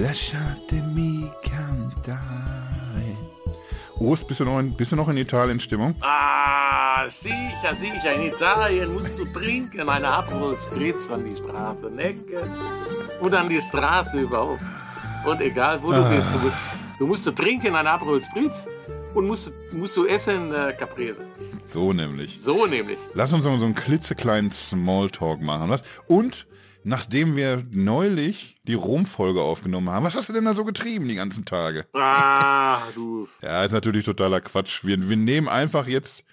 Lasciatemi cantare. Ost, bist du noch in, bist du noch in Italien-Stimmung? Ah, sicher, sicher. In Italien musst du trinken. Eine Aperol Spritz an die Straße Necke und an die Straße überhaupt. Und egal, wo du Ah. bist, du musst, du musst du trinken eine Aperol Spritz und musst, musst du essen äh, Caprese. So nämlich. So nämlich. Lass uns noch so einen klitzekleinen Smalltalk machen. Was? Und nachdem wir neulich die Rom-Folge aufgenommen haben, was hast du denn da so getrieben die ganzen Tage? Ah, du. Ja, ist natürlich totaler Quatsch. Wir, wir nehmen einfach jetzt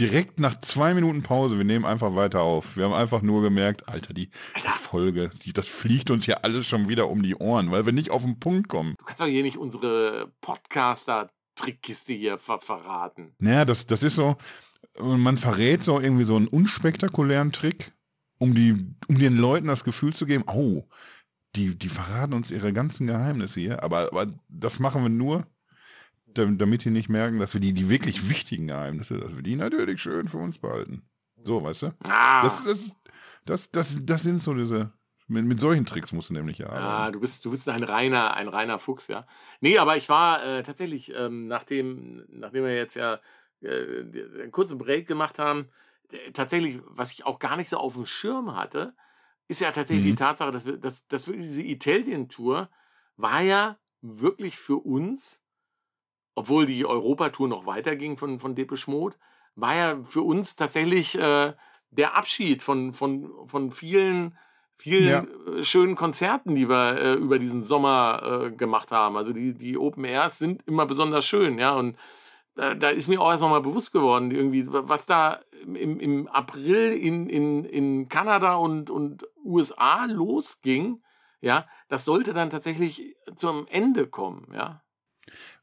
direkt nach zwei Minuten Pause, wir nehmen einfach weiter auf. Wir haben einfach nur gemerkt, Alter, die, die Folge, die, das fliegt uns hier alles schon wieder um die Ohren, weil wir nicht auf den Punkt kommen. Du kannst doch hier nicht unsere Podcaster-Trickkiste hier ver verraten. Naja, das, das ist so, man verrät so irgendwie so einen unspektakulären Trick, um, die, um den Leuten das Gefühl zu geben, oh, die, die verraten uns ihre ganzen Geheimnisse hier, aber, aber das machen wir nur, dam- damit die nicht merken, dass wir die, die wirklich wichtigen Geheimnisse, dass wir die natürlich schön für uns behalten. So, weißt du? Ah, Das, das, das, das, das sind so diese, mit, mit solchen Tricks musst du nämlich ja arbeiten. du bist, du bist ein reiner, ein reiner Fuchs, ja. Nee, aber ich war äh, tatsächlich, ähm, nachdem, nachdem wir jetzt ja äh, einen kurzen Break gemacht haben, tatsächlich, was ich auch gar nicht so auf dem Schirm hatte, ist ja tatsächlich Mhm. die Tatsache, dass wir, dass, dass wirklich diese Italien-Tour war ja wirklich für uns, obwohl die Europatour noch weiterging von, von Depeche Mode, war ja für uns tatsächlich äh, der Abschied von, von, von vielen, vielen Ja. äh, schönen Konzerten, die wir äh, über diesen Sommer äh, gemacht haben. Also die, die Open Airs sind immer besonders schön, ja. Und da, da ist mir auch erst noch mal bewusst geworden, irgendwie, wa- was da im, im April in, in, in Kanada und, und USA losging, ja, das sollte dann tatsächlich zum Ende kommen, ja.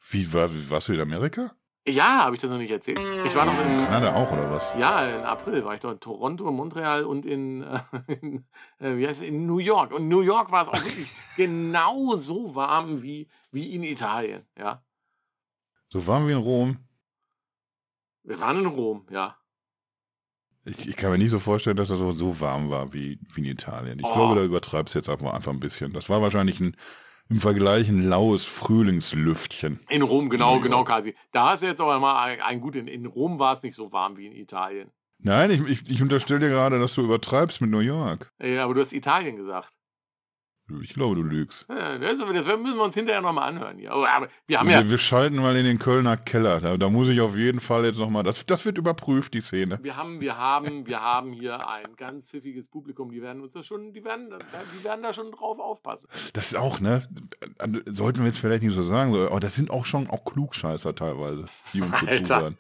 Wie war, warst du in Amerika? Ja, habe ich das noch nicht erzählt. Ich war noch in, Kanada auch oder was? ja, in April war ich doch in Toronto, Montreal und in, äh, in, äh, wie heißt es, in New York. Und New York war es auch wirklich genau so warm wie, wie in Italien, ja. So waren wir in Rom. Wir waren in Rom, ja. Ich, ich kann mir nicht so vorstellen, dass das so, so warm war wie, wie in Italien. Ich Oh. glaube, da übertreibst du jetzt einfach, einfach ein bisschen. Das war wahrscheinlich ein, im Vergleich ein laues Frühlingslüftchen. In Rom, genau, New genau, quasi. Da hast du jetzt aber mal ein, ein gut, in, in Rom war es nicht so warm wie in Italien. Nein, ich, ich, ich unterstelle dir gerade, dass du übertreibst mit New York. Äh, aber du hast Italien gesagt. Ich glaube, du lügst. Ja, das, das müssen wir uns hinterher nochmal anhören. Ja. Aber, wir haben ja, Wir, schalten mal in den Kölner Keller. Da, da muss ich auf jeden Fall jetzt nochmal, das, das wird überprüft, die Szene. wir haben, wir haben, wir haben hier ein ganz pfiffiges Publikum. Die werden uns das schon, die werden, da- die werden da schon drauf aufpassen. Das ist auch, ne, sollten wir jetzt vielleicht nicht so sagen, aber das sind auch schon auch Klugscheißer teilweise, die uns so zuhören.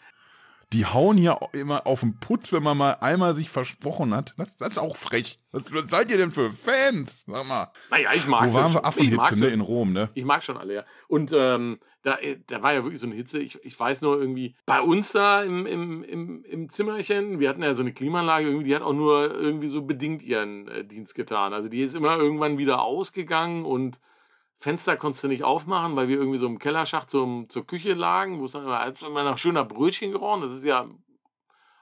Die hauen hier auch immer auf den Putz, wenn man mal einmal sich versprochen hat. Das, das ist auch frech. Was, was seid ihr denn für Fans? Sag mal. Naja, ich mag Wo waren wir? Affenhitze, ne? In Rom, ne? Ich mag schon alle, ja. Und ähm, da, da war ja wirklich so eine Hitze. Ich, ich weiß nur irgendwie, bei uns da im, im, im, im Zimmerchen, wir hatten ja so eine Klimaanlage, irgendwie, die hat auch nur irgendwie so bedingt ihren äh, Dienst getan. Also die ist immer irgendwann wieder ausgegangen und Fenster konntest du nicht aufmachen, weil wir irgendwie so im Kellerschacht zum, zur Küche lagen, wo es dann immer, immer nach schöner Brötchen gerochen. Das ist ja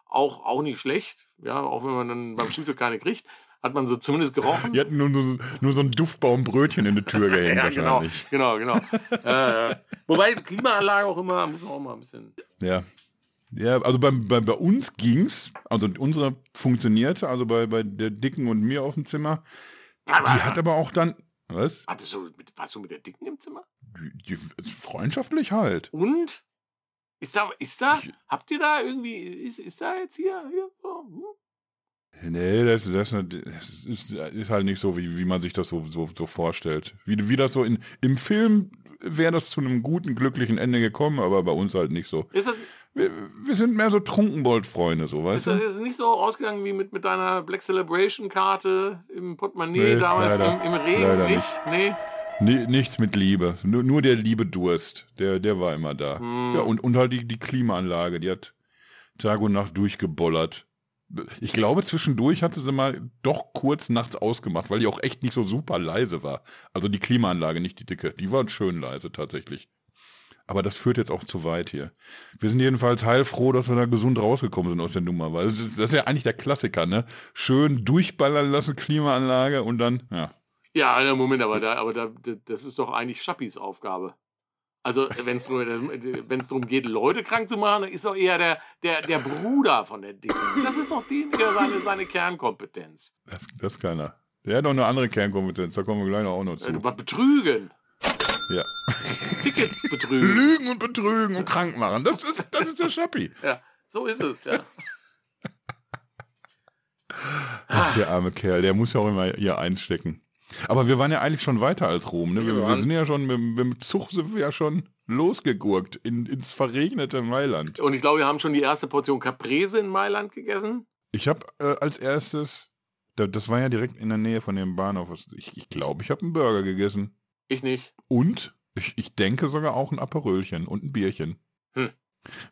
auch, auch nicht schlecht, ja, auch wenn man dann beim Frühstück keine kriegt, hat man so zumindest gerochen. Die hatten nur, so- nur so ein Duftbaumbrötchen in die Tür gehängt Ja, genau, genau, genau. äh. Wobei Klimaanlage auch immer, muss man auch mal ein bisschen. Ja. Ja, also bei, bei, bei uns ging's, also unsere funktionierte, also bei, bei der Dicken und mir auf dem Zimmer. Die hat aber auch dann, was? Hattest du, mit, warst du mit der Dicken im Zimmer? Die, die, freundschaftlich halt. Und? Ist da, ist da, Ich- habt ihr da irgendwie, ist, ist da jetzt hier, hier so, hm? Nee, das, das, das ist, ist halt nicht so, wie, wie man sich das so, so, so vorstellt. Wie, wie das so in, im Film wäre das zu einem guten, glücklichen Ende gekommen, aber bei uns halt nicht so. Ist das, Wir, wir sind mehr so Trunkenbold-Freunde, so, ist weißt das du? jetzt nicht so ausgegangen wie mit, mit deiner Black Celebration Karte im Portemonnaie Nee, damals leider. im, im Regen? Leider nicht? Nee? Nee, nichts mit Liebe. Nur, nur der liebe Durst, der, der war immer da. Hm. Ja, und, und halt die, die Klimaanlage, die hat Tag und Nacht durchgebollert. Ich glaube, zwischendurch hatte sie mal doch kurz nachts ausgemacht, weil die auch echt nicht so super leise war. Also die Klimaanlage, nicht die dicke. Die war schön leise tatsächlich. Aber das führt jetzt auch zu weit hier. Wir sind jedenfalls heilfroh, dass wir da gesund rausgekommen sind aus der Nummer, weil das ist, das ist ja eigentlich der Klassiker, ne? Schön durchballern lassen, Klimaanlage und dann, ja, Ja, Moment, aber, da, aber da, das ist doch eigentlich Schappis Aufgabe. Also, wenn es darum geht, Leute krank zu machen, dann ist doch eher der, der, der Bruder von der Dicke. Das ist doch die, seine, seine Kernkompetenz. Das, das kann er. Der hat noch eine andere Kernkompetenz, da kommen wir gleich noch auch noch zu. Äh, betrügen. Ja. Tickets betrügen. Lügen und betrügen und krank machen. Das ist, das ist der Schappi. Ja, so ist es, ja. Ach, der arme Kerl, der muss ja auch immer hier einstecken. Aber wir waren ja eigentlich schon weiter als Rom. Ne? Wir, wir, sind ja schon, mit, dem Zug sind wir ja schon losgegurkt in, ins verregnete Mailand. Und ich glaube, wir haben schon die erste Portion Caprese in Mailand gegessen. Ich habe äh, als erstes, das war ja direkt in der Nähe von dem Bahnhof, ich glaube, ich, glaub, ich habe einen Burger gegessen. Ich nicht. Und ich, ich denke sogar auch ein Aperölchen und ein Bierchen. Hm.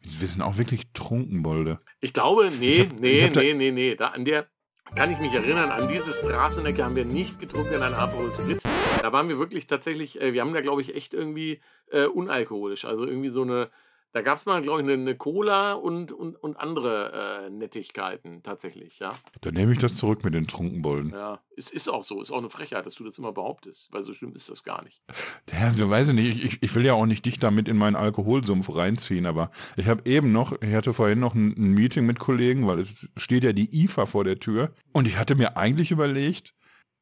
Wir sind auch wirklich trunken, Bolde. Ich glaube, nee, ich hab, nee, ich nee, nee, nee. Da an der, kann ich mich erinnern, an diese Straßenecke haben wir nicht getrunken einem Aperol Spritz. Da waren wir wirklich tatsächlich, äh, wir haben da glaube ich echt irgendwie äh, unalkoholisch, also irgendwie so eine da gab es mal, glaube ich, eine, eine, Cola und, und, und andere äh, Nettigkeiten tatsächlich, ja. Dann nehme ich das zurück mit den Trunkenbollen. Ja, es ist auch so. Ist auch eine Frechheit, dass du das immer behauptest, weil so schlimm ist das gar nicht. Ja, du weißt nicht, ich, ich will ja auch nicht dich damit in meinen Alkoholsumpf reinziehen, aber ich habe eben noch, ich hatte vorhin noch ein, ein Meeting mit Kollegen, weil es steht ja die IFA vor der Tür und ich hatte mir eigentlich überlegt,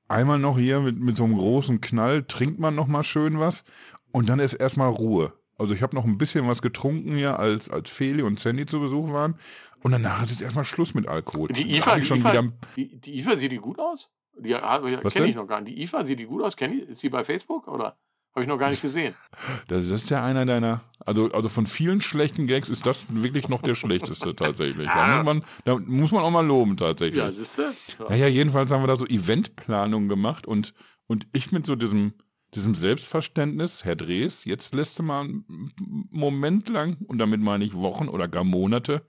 einmal noch hier mit, mit so einem großen Knall trinkt man noch mal schön was und dann ist erstmal Ruhe. Also ich habe noch ein bisschen was getrunken hier, als, als Feli und Sandy zu Besuch waren. Und danach ist jetzt erstmal Schluss mit Alkohol. Die IFA, die, schon IFA, wieder... die, die IFA sieht die gut aus? Die kenne ich noch gar nicht. Die IFA sieht die gut aus? Kenn ich, ist sie bei Facebook oder? Habe ich noch gar nicht gesehen. Das, ist ja einer deiner, also, also von vielen schlechten Gags ist das wirklich noch der schlechteste tatsächlich. Da, muss man, da muss man auch mal loben tatsächlich. Ja, siehst du? Ja. Naja, jedenfalls haben wir da so Eventplanung gemacht und, und ich mit so diesem, diesem Selbstverständnis, Herr Drees, jetzt lässt du mal einen Moment lang, und damit meine ich Wochen oder gar Monate,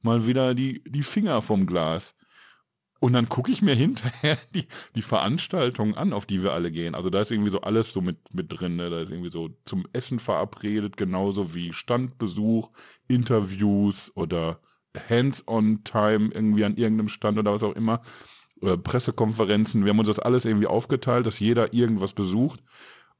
mal wieder die, die Finger vom Glas. Und dann gucke ich mir hinterher die, die Veranstaltungen an, auf die wir alle gehen. Also da ist irgendwie so alles so mit, mit drin. Ne? Da ist irgendwie so zum Essen verabredet, genauso wie Standbesuch, Interviews oder Hands-on-Time irgendwie an irgendeinem Stand oder was auch immer. Oder Pressekonferenzen. Wir haben uns das alles irgendwie aufgeteilt, dass jeder irgendwas besucht.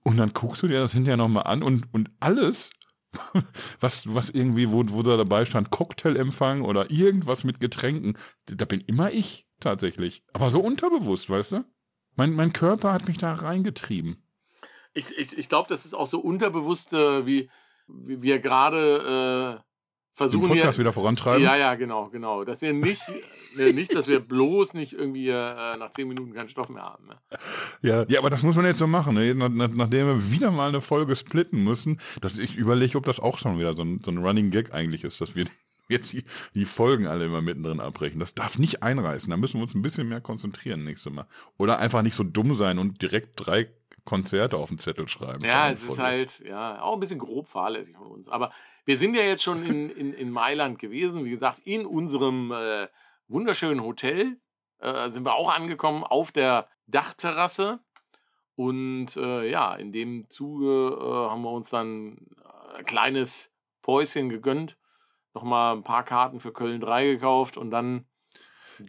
Und dann guckst du dir das hinterher nochmal an und, und alles, was, was irgendwie, wo, wo da dabei stand, Cocktailempfang oder irgendwas mit Getränken, da bin immer ich tatsächlich. Aber so unterbewusst, weißt du? Mein, mein Körper hat mich da reingetrieben. Ich, ich, ich glaube, das ist auch so unterbewusst, äh, wie, wie wir gerade äh, versuchen den Podcast wir, wieder vorantreiben. Ja, ja, genau, genau. Dass wir nicht, ne, nicht, dass wir bloß nicht irgendwie äh, nach zehn Minuten keinen Stoff mehr haben. Ne? Ja, ja, aber das muss man jetzt so machen, ne? nach, nach, nachdem wir wieder mal eine Folge splitten müssen. Dass ich überlege, ob das auch schon wieder so ein, so ein Running Gag eigentlich ist, dass wir jetzt die, die, Folgen alle immer mittendrin abbrechen. Das darf nicht einreißen. Da müssen wir uns ein bisschen mehr konzentrieren nächstes Mal. Oder einfach nicht so dumm sein und direkt drei Konzerte auf den Zettel schreiben. Ja, es ist halt, ja, auch ein bisschen grob fahrlässig von uns. Aber wir sind ja jetzt schon in, in, in Mailand gewesen, wie gesagt, in unserem äh, wunderschönen Hotel äh, sind wir auch angekommen auf der Dachterrasse. Und äh, ja, in dem Zuge äh, haben wir uns dann ein kleines Päuschen gegönnt, nochmal ein paar Karten für Köln 3 gekauft und dann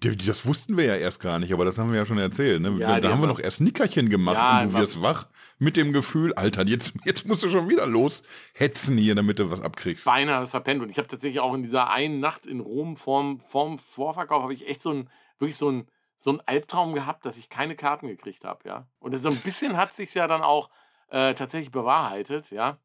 das wussten wir ja erst gar nicht, aber das haben wir ja schon erzählt. Ne? Ja, da haben wir noch erst Nickerchen gemacht ja, und du wirst wach mit dem Gefühl, Alter, jetzt, jetzt musst du schon wieder loshetzen hier, damit du was abkriegst. Beinahe das verpennt. Und ich habe tatsächlich auch in dieser einen Nacht in Rom vorm, vorm Vorverkauf, habe ich echt so ein, wirklich so ein, so ein Albtraum gehabt, dass ich keine Karten gekriegt habe. Ja? Und so ein bisschen hat sich ja dann auch äh, tatsächlich bewahrheitet. Ja?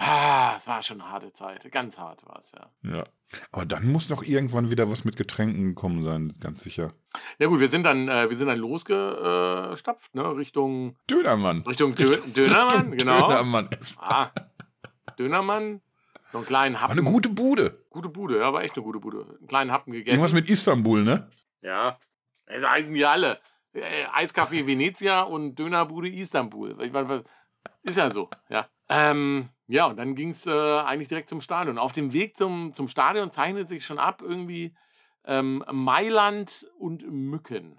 Ah, es war schon eine harte Zeit. Ganz hart war es, ja. Ja. Aber dann muss doch irgendwann wieder was mit Getränken gekommen sein, ganz sicher. Ja gut, wir sind dann, äh, wir sind dann losgestapft, ne, Richtung Dönermann. Richtung, Dö Dönermann, genau. Dönermann. Ah, Dönermann, so einen kleinen Happen. War eine gute Bude. Gute Bude, ja, war echt eine gute Bude. Einen kleinen Happen gegessen. Irgendwas mit Istanbul, ne? Ja, also heißen die alle. Äh, Eiskaffee Venezia und Dönerbude Istanbul. Ist ja so, ja. Ähm, ja, und dann ging es äh, eigentlich direkt zum Stadion. Auf dem Weg zum, zum Stadion zeichnet sich schon ab irgendwie ähm, Mailand und Mücken.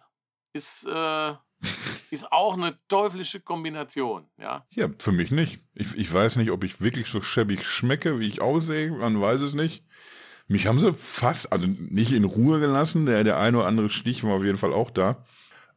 Ist, äh, ist auch eine teuflische Kombination, ja. Ja, für mich nicht. Ich, ich weiß nicht, ob ich wirklich so schäbig schmecke, wie ich aussehe. Man weiß es nicht. Mich haben sie fast, also nicht in Ruhe gelassen. Der, der eine oder andere Stich war auf jeden Fall auch da.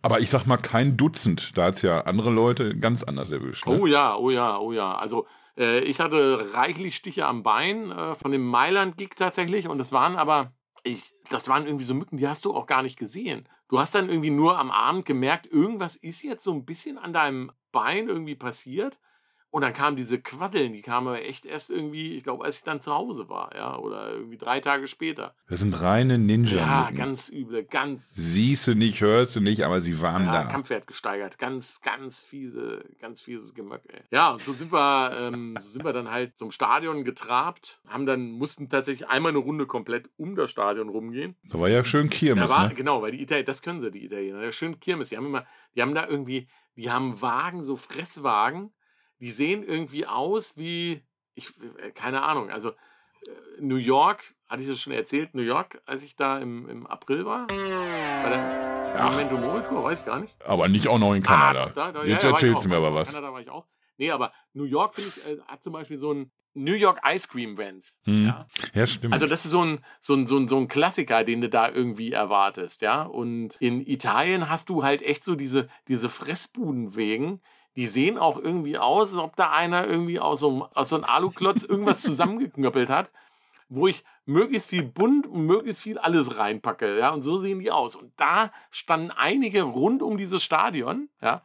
Aber ich sag mal kein Dutzend. Da hat es ja andere Leute ganz anders erwischt. Ne? Oh ja, oh ja, oh ja. Also äh, ich hatte reichlich Stiche am Bein äh, von dem Mailand-Gig tatsächlich. Und das waren aber, ich, das waren irgendwie so Mücken, die hast du auch gar nicht gesehen. Du hast dann irgendwie nur am Abend gemerkt, irgendwas ist jetzt so ein bisschen an deinem Bein irgendwie passiert. Und dann kamen diese Quaddeln, die kamen aber echt erst irgendwie, ich glaube, als ich dann zu Hause war, ja, oder irgendwie drei Tage später. Das sind reine Ninja. Ja, ganz üble, ganz. Siehst du nicht, hörst du nicht, aber sie waren ja, da. Kampfwert gesteigert, ganz, ganz fiese, ganz fieses Gemöck, ey. Ja, und so sind wir, ähm, so sind wir dann halt zum Stadion getrabt, haben dann, mussten tatsächlich einmal eine Runde komplett um das Stadion rumgehen. Da war ja schön Kirmes, war, ne? Genau, weil die Italiener, das können sie, die Italiener. Ja, schön Kirmes. Die haben immer, die haben da irgendwie, die haben Wagen, so Fresswagen, die sehen irgendwie aus wie, ich, äh, keine Ahnung, also äh, New York, hatte ich das schon erzählt, New York, als ich da im, im April war, bei der Ach. Memento Mori Tour, weiß ich gar nicht. Aber nicht auch noch in Kanada. Ah, da, da, Jetzt ja, ja, erzählst du mir aber was. Kanada war ich auch. Nee, aber New York, finde ich, äh, hat zum Beispiel so ein New York Ice Cream Vans. Hm. Ja. Ja, stimmt. Also das ist so ein, so, ein, so, ein, so ein Klassiker, den du da irgendwie erwartest, ja. Und in Italien hast du halt echt so diese, diese Fressbudenwegen, die sehen auch irgendwie aus, als ob da einer irgendwie aus so einem, aus so einem Aluklotz irgendwas zusammengeknöppelt hat, wo ich möglichst viel bunt und möglichst viel alles reinpacke, ja. Und so sehen die aus. Und da standen einige rund um dieses Stadion, ja.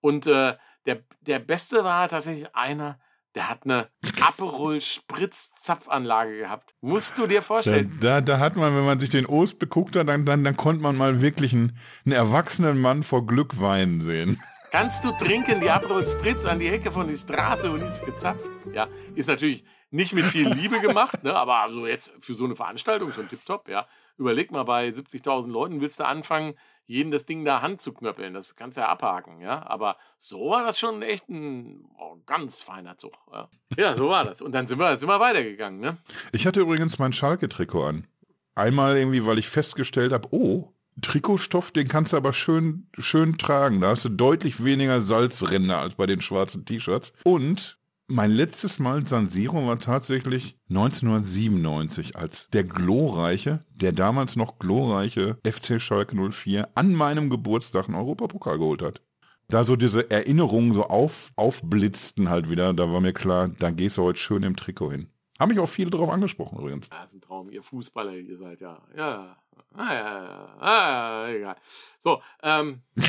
Und äh, der, der Beste war tatsächlich einer, der hat eine Aperol Spritz Zapfanlage gehabt. Musst du dir da, vorstellen. da, da hat man, wenn man sich den Ost beguckt hat, dann, dann, dann konnte man mal wirklich einen, einen erwachsenen Mann vor Glück weinen sehen. Kannst du trinken die Aperol Spritz an die Ecke von der Straße und ist gezapft? Ja, ist natürlich nicht mit viel Liebe gemacht, ne? aber also jetzt für so eine Veranstaltung schon tipptopp, ja. Überleg mal, bei 70.000 Leuten willst du anfangen, jeden das Ding da Hand zu knöppeln. Das kannst du ja abhaken, ja. Aber so war das schon echt ein oh, ganz feiner Zug. Ja. ja, so war das. Und dann sind wir, sind wir weitergegangen, ne? Ich hatte übrigens mein Schalke-Trikot an. Einmal irgendwie, weil ich festgestellt habe, oh, Trikotstoff, den kannst du aber schön, schön tragen. Da hast du deutlich weniger Salzränder als bei den schwarzen T-Shirts. Und mein letztes Mal San Siro war tatsächlich 1997, als der glorreiche, der damals noch glorreiche FC Schalke 04 an meinem Geburtstag einen Europapokal geholt hat. Da so diese Erinnerungen so auf, aufblitzten halt wieder, da war mir klar, da gehst du heute schön im Trikot hin. Haben mich auch viele drauf angesprochen übrigens. Ja, ist ein Traum. Ihr Fußballer, ihr seid ja. Ja, ah, ja, ah, egal. So, ähm.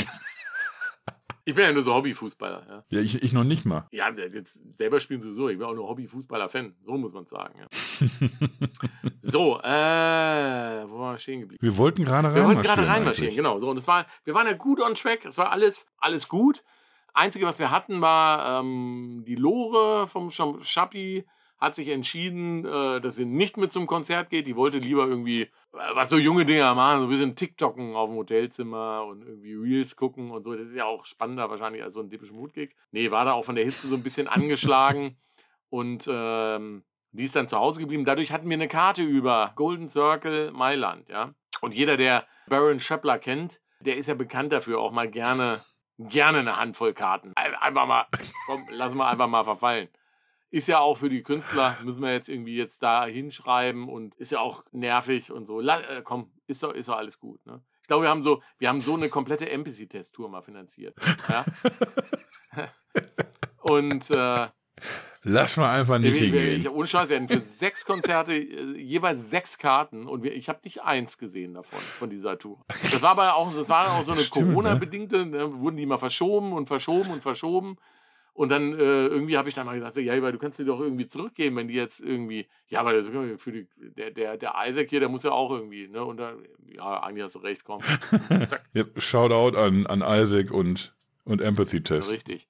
ich bin ja nur so Hobbyfußballer. Ja, Ja, ich, ich noch nicht mal. ja jetzt selber spielen sowieso. Ich bin auch nur Hobbyfußballer-Fan. So muss man sagen. Ja. so, äh. Wo war ich stehen geblieben? Wir wollten gerade Wir wollten reinmarschieren. gerade reinmarschieren, genau. So, und es war, wir waren ja gut on track. Es war alles, alles gut. Einzige, was wir hatten, war ähm, die Lore vom Schappi hat sich entschieden, äh, dass sie nicht mit zum Konzert geht. Die wollte lieber irgendwie, äh, was so junge Dinger machen, so ein bisschen TikToken auf dem Hotelzimmer und irgendwie Reels gucken und so. Das ist ja auch spannender wahrscheinlich als so ein typischer Mutgig. Nee, war da auch von der Hitze so ein bisschen angeschlagen und ähm, die ist dann zu Hause geblieben. Dadurch hatten wir eine Karte über Golden Circle Mailand, ja. Und jeder, der Baron Schöppler kennt, der ist ja bekannt dafür, auch mal gerne, gerne eine Handvoll Karten. Ein- Einfach mal, komm, lass mal einfach mal verfallen. Ist ja auch für die Künstler, müssen wir jetzt irgendwie jetzt da hinschreiben und ist ja auch nervig und so. La äh, komm, ist doch, ist doch alles gut. Ne? Ich glaube, wir haben so, wir haben so eine komplette Empathy-Test-Tour mal finanziert. Ja? und äh, Lass mal einfach nicht ich, hingehen. ich, ohne Scheiß, wir hatten für sechs Konzerte äh, jeweils sechs Karten und wir, ich habe nicht eins gesehen davon, von dieser Tour. Das war aber auch, das war auch so eine ne? Corona-bedingte, ne, wurden die mal verschoben und verschoben und verschoben. Und dann äh, irgendwie habe ich dann mal gesagt, so, ja, aber du kannst die doch irgendwie zurückgeben, wenn die jetzt irgendwie, ja, aber das, für die, der, der, der Isaac hier, der muss ja auch irgendwie, ne? Und da, ja, eigentlich hast du recht, komm. Ja, Shoutout an, an Isaac und, und Empathy Test. Richtig.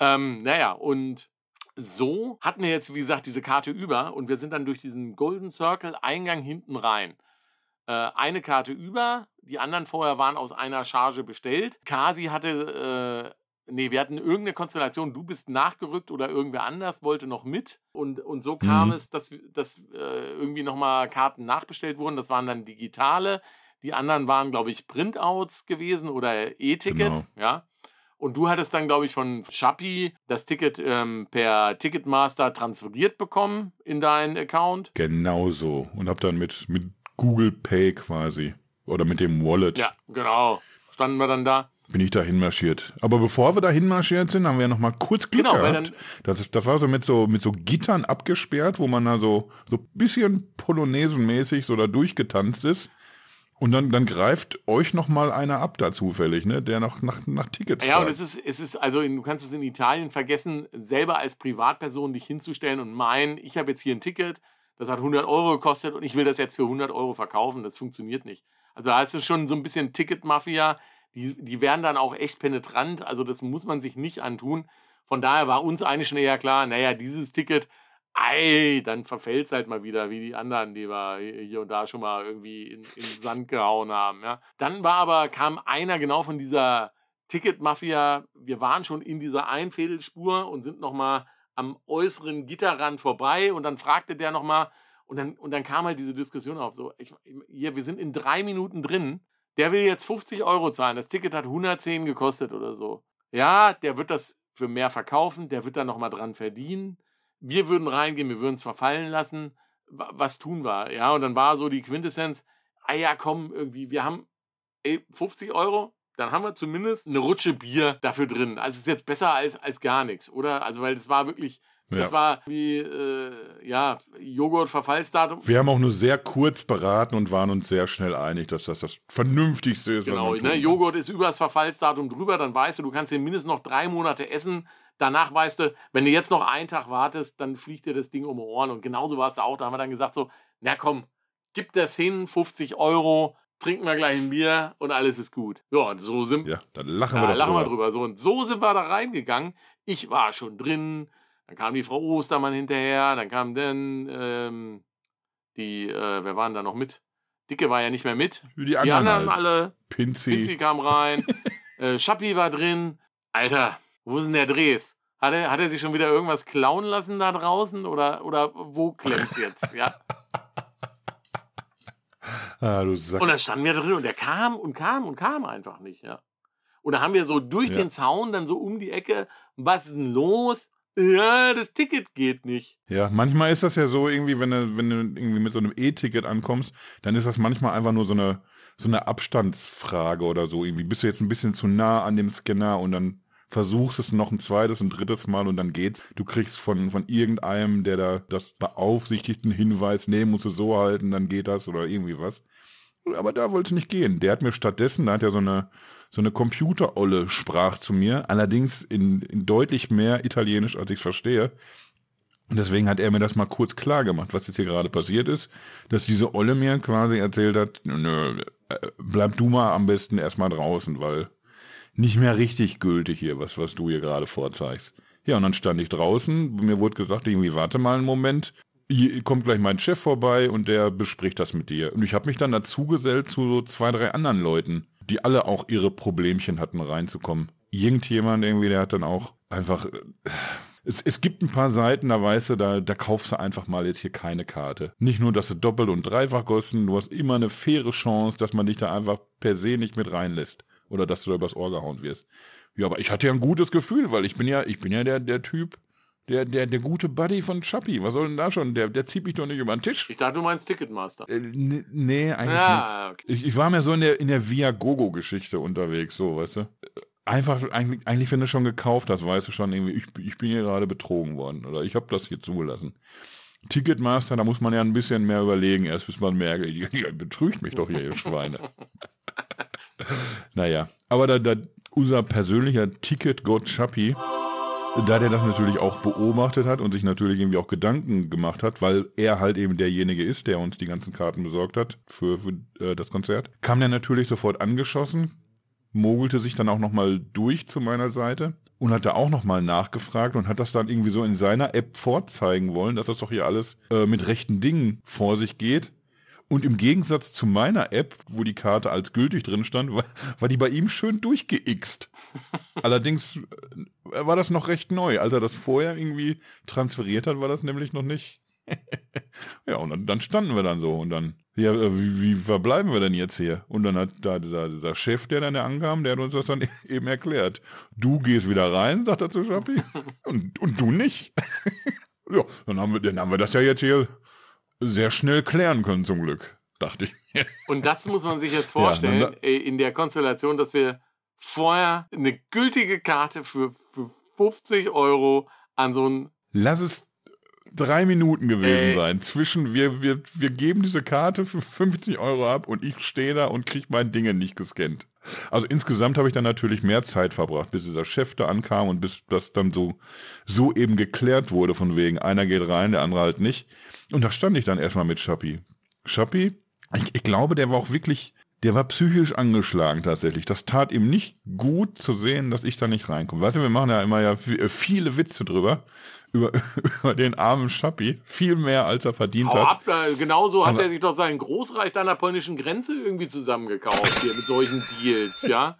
Ähm, naja, und so hatten wir jetzt, wie gesagt, diese Karte über und wir sind dann durch diesen Golden Circle Eingang hinten rein. Äh, eine Karte über, die anderen vorher waren aus einer Charge bestellt. Kasi hatte, äh, nee, wir hatten irgendeine Konstellation, du bist nachgerückt oder irgendwer anders wollte noch mit. Und, und so kam Mhm. es, dass, dass äh, irgendwie nochmal Karten nachbestellt wurden. Das waren dann digitale. Die anderen waren, glaube ich, Printouts gewesen oder E-Ticket. Genau. Ja. Und du hattest dann, glaube ich, von Shopee das Ticket ähm, per Ticketmaster transferiert bekommen in deinen Account. Genau so. Und hab dann mit, mit Google Pay quasi. Oder mit dem Wallet. Ja, genau. Standen wir dann da. Bin ich da hinmarschiert. Aber bevor wir da hinmarschiert sind, haben wir ja noch mal kurz Glück Genau, weil gehabt. Das, das war so mit so mit so Gittern abgesperrt, wo man da so so ein bisschen Polonesenmäßig so da durchgetanzt ist. Und dann, dann greift euch noch mal einer ab da zufällig, ne? Der noch nach, nach Tickets Ja, und fragt. es ist, es ist, also in, du kannst es in Italien vergessen, selber als Privatperson dich hinzustellen und meinen, ich habe jetzt hier ein Ticket, das hat 100 Euro gekostet und ich will das jetzt für 100 Euro verkaufen. Das funktioniert nicht. Also da ist es schon so ein bisschen Ticketmafia. Die, die werden dann auch echt penetrant. Also das muss man sich nicht antun. Von daher war uns eigentlich schon eher klar, naja, dieses Ticket, ei, dann verfällt es halt mal wieder, wie die anderen, die wir hier und da schon mal irgendwie in, in den Sand gehauen haben. Ja. Dann war aber, kam einer genau von dieser Ticketmafia. Wir waren schon in dieser Einfädelspur und sind nochmal am äußeren Gitterrand vorbei und dann fragte der nochmal, und dann, und dann kam halt diese Diskussion auf, so, ich, hier, wir sind in drei Minuten drin, der will jetzt 50 Euro zahlen, das Ticket hat 110 gekostet oder so. Ja, der wird das für mehr verkaufen, der wird da nochmal dran verdienen. Wir würden reingehen, wir würden es verfallen lassen. Wa- Was tun wir? Ja, und dann war so die Quintessenz, ah ja, komm, irgendwie, wir haben ey, 50 Euro, dann haben wir zumindest eine Rutsche Bier dafür drin. Also ist jetzt besser als, als gar nichts, oder? Also weil das war wirklich, das Ja. war wie, äh, ja, Joghurt-Verfallsdatum. Wir haben auch nur sehr kurz beraten und waren uns sehr schnell einig, dass das das Vernünftigste ist. Genau, ne? Joghurt ist über das Verfallsdatum drüber, dann weißt du, du kannst den mindestens noch drei Monate essen. Danach weißt du, wenn du jetzt noch einen Tag wartest, dann fliegt dir das Ding um die Ohren. Und genauso war es da auch. Da haben wir dann gesagt so, na komm, gib das hin, 50 Euro, trinken wir gleich ein Bier und alles ist gut. Ja, und so sind, Ja, dann lachen wir lachen wir drüber. drüber. So, und so sind wir da reingegangen. Ich war schon drin. Dann kam die Frau Ostermann hinterher. Dann kam dann ähm, die, äh, wer waren da noch mit? Dicke war ja nicht mehr mit. Die Die anderen, anderen halt. alle. Pinzi. Pinzi kam rein. äh, Schappi war drin. Alter, wo ist denn der Dres? Hat er, hat er sich schon wieder irgendwas klauen lassen da draußen? Oder, oder wo klemmt's jetzt? Ja. Ah, du Sack. Und dann standen wir drin und der kam und kam und kam einfach nicht, ja. Und da haben wir so durch Ja. den Zaun dann so um die Ecke, was ist denn los? Ja, das Ticket geht nicht. Ja, manchmal ist das ja so irgendwie, wenn du, wenn du irgendwie mit so einem E-Ticket ankommst, dann ist das manchmal einfach nur so eine, so eine Abstandsfrage oder so. Irgendwie bist du jetzt ein bisschen zu nah an dem Scanner und dann versuchst es noch ein zweites und drittes Mal und dann geht's. Du kriegst von, von irgendeinem, der da das beaufsichtigt, einen Hinweis, nee, musst du so halten, dann geht das oder irgendwie was. Aber da wollte es nicht gehen. Der hat mir stattdessen, da hat er so eine, so eine Computerolle sprach zu mir, allerdings in, in deutlich mehr Italienisch, als ich es verstehe. Und deswegen hat er mir das mal kurz klar gemacht, was jetzt hier gerade passiert ist, dass diese Olle mir quasi erzählt hat, nö, äh, bleib du mal am besten erstmal draußen, weil nicht mehr richtig gültig hier, was, was du hier gerade vorzeigst. Ja, und dann stand ich draußen, mir wurde gesagt, irgendwie warte mal einen Moment, hier kommt gleich mein Chef vorbei und der bespricht das mit dir. Und ich habe mich dann dazu gesellt zu so zwei, drei anderen Leuten, die alle auch ihre Problemchen hatten reinzukommen. Irgendjemand irgendwie, der hat dann auch einfach... äh, Es, es gibt ein paar Seiten, da weißt du, da, da kaufst du einfach mal jetzt hier keine Karte. Nicht nur, dass du doppelt und dreifach kosten, du hast immer eine faire Chance, dass man dich da einfach per se nicht mit reinlässt. Oder dass du da übers Ohr gehauen wirst. Ja, aber ich hatte ja ein gutes Gefühl, weil ich bin ja, ich bin ja der, der Typ, der, der, der gute Buddy von Chappi. Was soll denn da schon? Der, der zieht mich doch nicht über den Tisch. Ich dachte, du meinst Ticketmaster. Äh, nee, nee, eigentlich nicht. Ja, okay. Ich, ich war mehr so in der, in der Via-Gogo-Geschichte unterwegs, so, weißt du? Einfach, eigentlich, eigentlich, wenn du schon gekauft hast, weißt du schon irgendwie, ich, ich bin hier gerade betrogen worden oder ich habe das hier zugelassen. Ticketmaster, da muss man ja ein bisschen mehr überlegen, erst bis man merkt, ihr, ihr betrügt mich doch hier, ihr Schweine. naja, aber da, da unser persönlicher Ticket-Gott Schappi, da der das natürlich auch beobachtet hat und sich natürlich irgendwie auch Gedanken gemacht hat, weil er halt eben derjenige ist, der uns die ganzen Karten besorgt hat für, für äh, das Konzert, kam der natürlich sofort angeschossen, mogelte sich dann auch nochmal durch zu meiner Seite und hat da auch nochmal nachgefragt und hat das dann irgendwie so in seiner App vorzeigen wollen, dass das doch hier alles äh, mit rechten Dingen vor sich geht. Und im Gegensatz zu meiner App, wo die Karte als gültig drin stand, war, war die bei ihm schön durchgeixt. Allerdings äh, war das noch recht neu. Als er das vorher irgendwie transferiert hat, war das nämlich noch nicht. ja, und dann, dann standen wir dann so und dann, ja, äh, wie, wie verbleiben wir denn jetzt hier? Und dann hat da dieser, dieser Chef, der dann da ankam, der hat uns das dann eben erklärt. Du gehst wieder rein, sagt er zu Schappi, und, und du nicht. ja, dann haben, wir, dann haben wir das ja jetzt hier sehr schnell klären können, zum Glück, dachte ich. Und das muss man sich jetzt vorstellen, Ja, äh, in der Konstellation, dass wir vorher eine gültige Karte für, für 50 Euro an so ein. Lass es drei Minuten gewesen Ey. sein. Zwischen wir, wir, wir geben diese Karte für 50 Euro ab und ich stehe da und kriege mein Dinge nicht gescannt. Also insgesamt habe ich dann natürlich mehr Zeit verbracht, bis dieser Chef da ankam und bis das dann so, so eben geklärt wurde, von wegen, einer geht rein, der andere halt nicht. Und da stand ich dann erstmal mit Schappi. Schappi, ich, ich glaube, der war auch wirklich, der war psychisch angeschlagen tatsächlich. Das tat ihm nicht gut zu sehen, dass ich da nicht reinkomme. Weißt du, wir machen ja immer ja äh, viele Witze drüber, über, über den armen Schappi. Viel mehr, als er verdient Hau hat. ab, äh, genauso hat Aber- er sich doch seinen Großreich da an der polnischen Grenze irgendwie zusammengekauft hier mit solchen Deals, ja.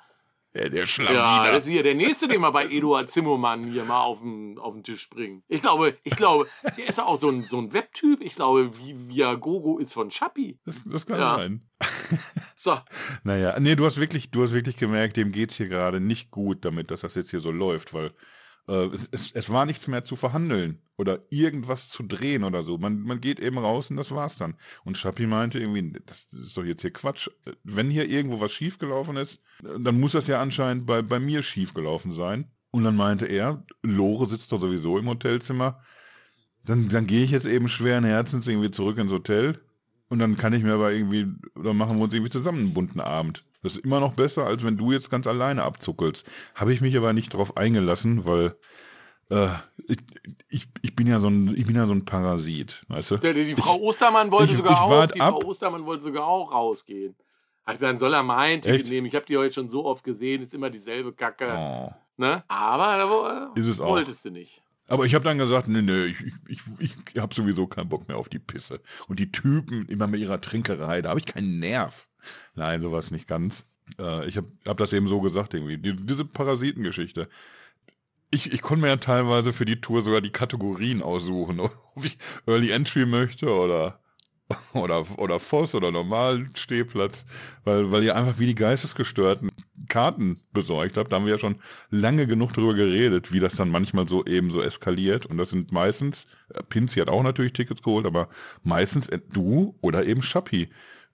Ja, der Ja, Schlawiner. das ist hier der nächste, den wir bei Eduard Zimmermann hier mal auf den, auf den Tisch bringen. Ich glaube, ich glaube, der ist ja auch so ein, so ein Webtyp. Ich glaube, wie Viagogo ist von Schappi. Das, das kann Ja. sein. So, Naja, nee, du hast wirklich, du hast wirklich gemerkt, dem geht's hier gerade nicht gut damit, dass das jetzt hier so läuft, weil äh, es, es, es war nichts mehr zu verhandeln oder irgendwas zu drehen oder so. Man, man geht eben raus und das war's dann. Und Schappi meinte irgendwie, das ist doch jetzt hier Quatsch. Wenn hier irgendwo was schiefgelaufen ist, dann muss das ja anscheinend bei, bei mir schiefgelaufen sein. Und dann meinte er, Lore sitzt doch sowieso im Hotelzimmer. Dann, dann gehe ich jetzt eben schweren Herzens irgendwie zurück ins Hotel und dann kann ich mir aber irgendwie, oder machen wir uns irgendwie zusammen einen bunten Abend. Das ist immer noch besser, als wenn du jetzt ganz alleine abzuckelst. Habe ich mich aber nicht drauf eingelassen, weil äh, ich, ich, ich bin ja so ein, ich bin ja so ein Parasit, weißt du? der, die Frau Ostermann wollte ich- sogar ich auch, die ab. Frau Ostermann wollte sogar auch rausgehen. Also dann soll er mein Ticket nehmen. Ich habe die heute schon so oft gesehen, ist immer dieselbe Kacke. Oh. Ne? Aber auch. wolltest du nicht. Aber ich habe dann gesagt, nee, nee, ich, ich, ich, ich habe sowieso keinen Bock mehr auf die Pisse. Und die Typen immer mit ihrer Trinkerei, da habe ich keinen Nerv. Nein, sowas nicht ganz. Äh, ich habe hab das eben so gesagt irgendwie. Die, diese Parasitengeschichte. Ich, ich konnte mir ja teilweise für die Tour sogar die Kategorien aussuchen, ob ich Early Entry möchte oder oder, oder Voss oder normal Stehplatz, weil, weil ihr einfach wie die Geistesgestörten Karten besorgt habt. Da haben wir ja schon lange genug drüber geredet, wie das dann manchmal so eben so eskaliert. Und das sind meistens, äh, Pinzi hat auch natürlich Tickets geholt, aber meistens äh, du oder eben Schappi.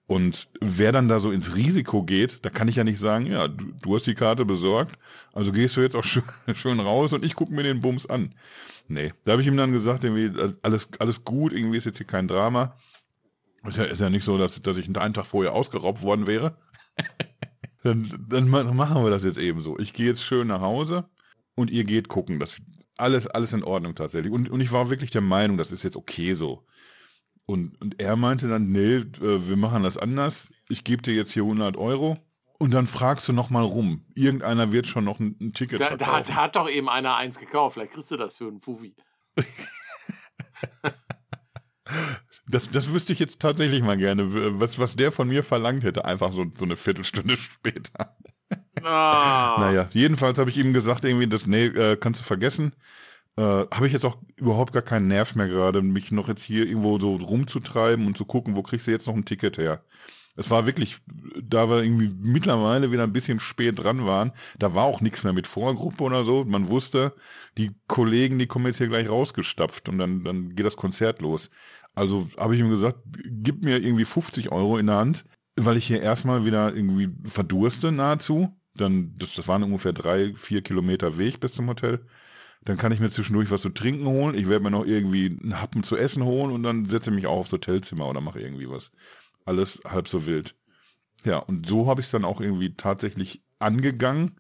Und wer dann da so ins Risiko geht, da kann ich ja nicht sagen, ja, du, du hast die Karte besorgt, also gehst du jetzt auch schön, raus und ich gucke mir den Bums an. Nee, da habe ich ihm dann gesagt, irgendwie, alles, alles gut, irgendwie ist jetzt hier kein Drama. Ist ja, ist ja nicht so, dass, dass ich einen Tag vorher ausgeraubt worden wäre. dann, dann ma- machen wir das jetzt eben so. Ich gehe jetzt schön nach Hause und ihr geht gucken. Das alles, alles in Ordnung tatsächlich. Und, und ich war wirklich der Meinung, das ist jetzt okay so. Und, und er meinte dann, nee, äh, wir machen das anders. Ich gebe dir jetzt hier 100 Euro und dann fragst du noch mal rum. Irgendeiner wird schon noch ein, ein Ticket Da, da, da hat doch eben einer eins gekauft. Vielleicht kriegst du das für einen Fufi. Das, das wüsste ich jetzt tatsächlich mal gerne, was, was der von mir verlangt hätte, einfach so, so eine Viertelstunde später. Ah, Naja, jedenfalls habe ich ihm gesagt, irgendwie, das, nee, äh, kannst du vergessen. Äh, habe ich jetzt auch überhaupt gar keinen Nerv mehr gerade, mich noch jetzt hier irgendwo so rumzutreiben und zu gucken, wo kriegst du jetzt noch ein Ticket her. Es war wirklich, da wir irgendwie mittlerweile wieder ein bisschen spät dran waren, da war auch nichts mehr mit Vorgruppe oder so. Man wusste, die Kollegen, die kommen jetzt hier gleich rausgestapft und dann, dann geht das Konzert los. Also habe ich ihm gesagt, gib mir irgendwie 50 Euro in der Hand, weil ich hier erstmal wieder irgendwie verdurste nahezu. Dann, das, das waren ungefähr drei, vier Kilometer Weg bis zum Hotel. Dann kann ich mir zwischendurch was zu trinken holen. Ich werde mir noch irgendwie einen Happen zu essen holen und dann setze ich mich auch aufs Hotelzimmer oder mache irgendwie was. Alles halb so wild. Ja, und so habe ich es dann auch irgendwie tatsächlich angegangen.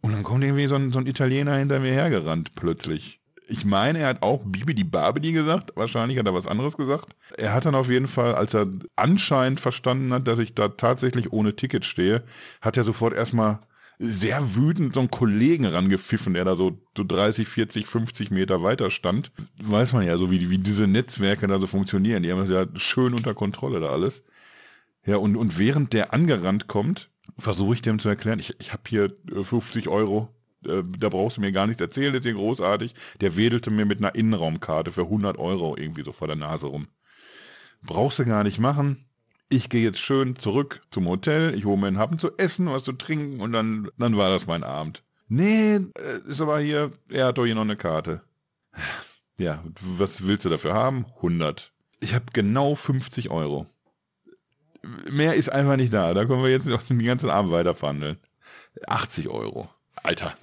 Und dann kommt irgendwie so ein, so ein Italiener hinter mir hergerannt plötzlich. Ich meine, er hat auch Bibi die Barbidi gesagt. Wahrscheinlich hat er was anderes gesagt. Er hat dann auf jeden Fall, als er anscheinend verstanden hat, dass ich da tatsächlich ohne Ticket stehe, hat er sofort erstmal sehr wütend so einen Kollegen rangepfiffen, der da so, so 30, 40, 50 Meter weiter stand. Weiß man ja so, wie, wie diese Netzwerke da so funktionieren. Die haben das ja schön unter Kontrolle da alles. Ja, und, und während der angerannt kommt, versuche ich dem zu erklären, ich, ich habe hier äh, 50 Euro, äh, da brauchst du mir gar nichts erzählen, ist hier großartig. Der wedelte mir mit einer Innenraumkarte für 100 Euro irgendwie so vor der Nase rum. Brauchst du gar nicht machen. Ich gehe jetzt schön zurück zum Hotel, ich hole mir einen Happen zu essen, was zu trinken und dann, dann war das mein Abend. Nee, äh, ist aber hier, er hat doch hier noch eine Karte. Ja, was willst du dafür haben? 100. Ich habe genau 50 Euro. Mehr ist einfach nicht da. Da können wir jetzt noch den ganzen Abend weiter verhandeln. 80 Euro. Alter,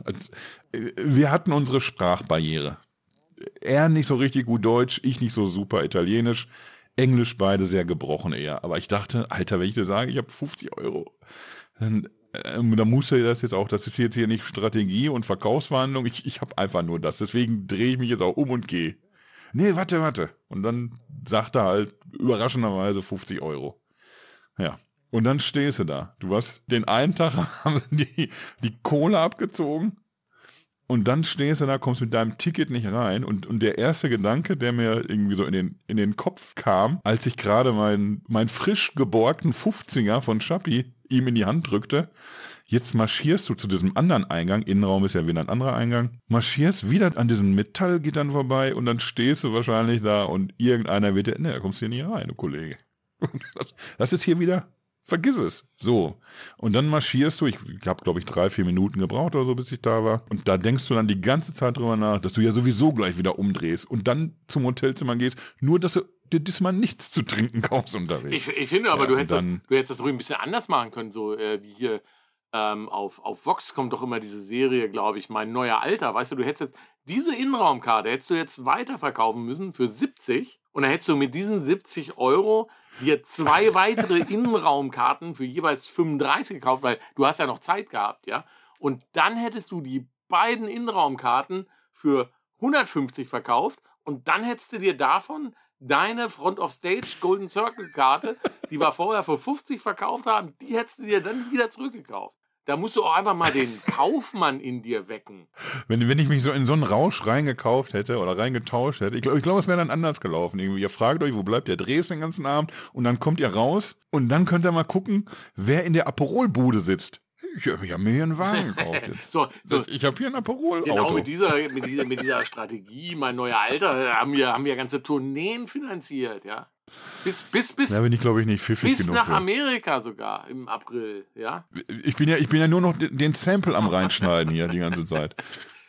äh, wir hatten unsere Sprachbarriere. Er nicht so richtig gut Deutsch, ich nicht so super Italienisch. Englisch beide sehr gebrochen eher. Aber ich dachte, Alter, wenn ich dir sage, ich habe 50 Euro, dann, ähm, dann muss er das jetzt auch, das ist jetzt hier nicht Strategie und Verkaufsverhandlung, ich, ich habe einfach nur das. Deswegen drehe ich mich jetzt auch um und gehe. Nee, warte, warte. Und dann sagt er halt überraschenderweise 50 Euro. Ja. Und dann stehst du da. Du hast den einen Tag haben die, die Kohle abgezogen und dann stehst du da, kommst mit deinem Ticket nicht rein. Und, und der erste Gedanke, der mir irgendwie so in den, in den Kopf kam, als ich gerade meinen mein frisch geborgten 50er von Schappi ihm in die Hand drückte, jetzt marschierst du zu diesem anderen Eingang, Innenraum ist ja wieder ein anderer Eingang, marschierst wieder an diesen Metallgittern vorbei und dann stehst du wahrscheinlich da und irgendeiner wird dir, ne, kommst hier nicht rein, du Kollege. Das ist hier wieder Vergiss es. So. Und dann marschierst du, ich habe, glaube ich, drei, vier Minuten gebraucht oder so, bis ich da war. Und da denkst du dann die ganze Zeit drüber nach, dass du ja sowieso gleich wieder umdrehst und dann zum Hotelzimmer gehst, nur dass du dir diesmal nichts zu trinken kaufst unterwegs. Ich, ich finde aber, ja, du, hättest das, du hättest das ruhig ein bisschen anders machen können, so äh, wie hier ähm, auf, auf Vox kommt doch immer diese Serie, glaube ich, mein neuer Alter. Weißt du, du hättest jetzt diese Innenraumkarte, hättest du jetzt weiterverkaufen müssen für 70 und dann hättest du mit diesen 70 Euro dir zwei weitere Innenraumkarten für jeweils 35 gekauft, weil du hast ja noch Zeit gehabt, ja. Und dann hättest du die beiden Innenraumkarten für 150 verkauft und dann hättest du dir davon deine Front of Stage Golden Circle Karte, die wir vorher für 50 verkauft haben, die hättest du dir dann wieder zurückgekauft. Da musst du auch einfach mal den Kaufmann in dir wecken. Wenn, wenn ich mich so in so einen Rausch reingekauft hätte oder reingetauscht hätte, ich glaube, ich glaub, es wäre dann anders gelaufen. Irgendwie, ihr fragt euch, wo bleibt der Drehs den ganzen Abend und dann kommt ihr raus und dann könnt ihr mal gucken, wer in der Aperolbude sitzt. Ich habe hab mir hier einen Wagen gekauft jetzt. so, so, ich habe hier ein Aperol-Auto. Genau, mit dieser, mit, dieser, mit dieser Strategie, mein neuer Alter, haben wir, haben wir ganze Tourneen finanziert, ja. Bis, bis, bis. Da bin ich, glaube ich, nicht pfiffig bis genug. Bis nach für. Amerika sogar im April, ja. Ich bin ja, ich bin ja nur noch den, Sample am reinschneiden hier die ganze Zeit.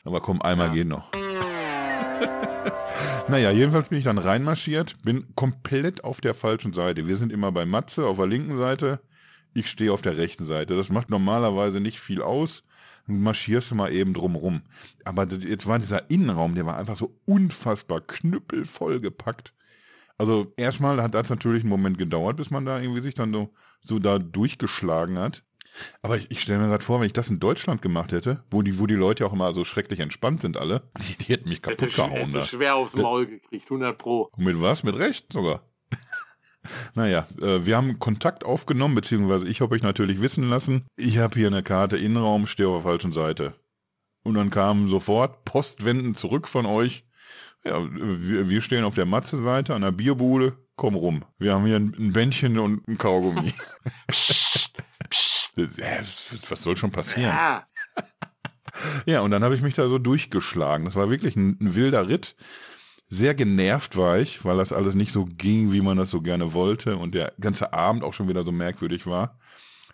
Aber komm, einmal ja. geht noch. naja, jedenfalls bin ich dann reinmarschiert, bin komplett auf der falschen Seite. Wir sind immer bei Matze auf der linken Seite. Ich stehe auf der rechten Seite. Das macht normalerweise nicht viel aus. Marschierst du mal eben drumrum. Aber jetzt war dieser Innenraum, der war einfach so unfassbar knüppelvoll gepackt. Also erstmal hat das natürlich einen Moment gedauert, bis man da irgendwie sich dann so, so da durchgeschlagen hat. Aber ich, ich stelle mir gerade vor, wenn ich das in Deutschland gemacht hätte, wo die, wo die Leute auch immer so schrecklich entspannt sind alle, die, die hätten mich kaputt hätte gehauen. Hätte schwer aufs Maul gekriegt, 100 pro. Und mit was? Mit Recht sogar. naja, äh, wir haben Kontakt aufgenommen, beziehungsweise ich habe euch natürlich wissen lassen, ich habe hier eine Karte Innenraum, stehe auf der falschen Seite. Und dann kamen sofort Postwenden zurück von euch. Ja, wir, wir stehen auf der Matze-Seite an der Bierbude, komm rum. Wir haben hier ein, Bändchen und ein Kaugummi. psst, psst. Was soll schon passieren? Ja. ja, und dann habe ich mich da so durchgeschlagen. Das war wirklich ein, ein wilder Ritt. Sehr genervt war ich, weil das alles nicht so ging, wie man das so gerne wollte und der ganze Abend auch schon wieder so merkwürdig war.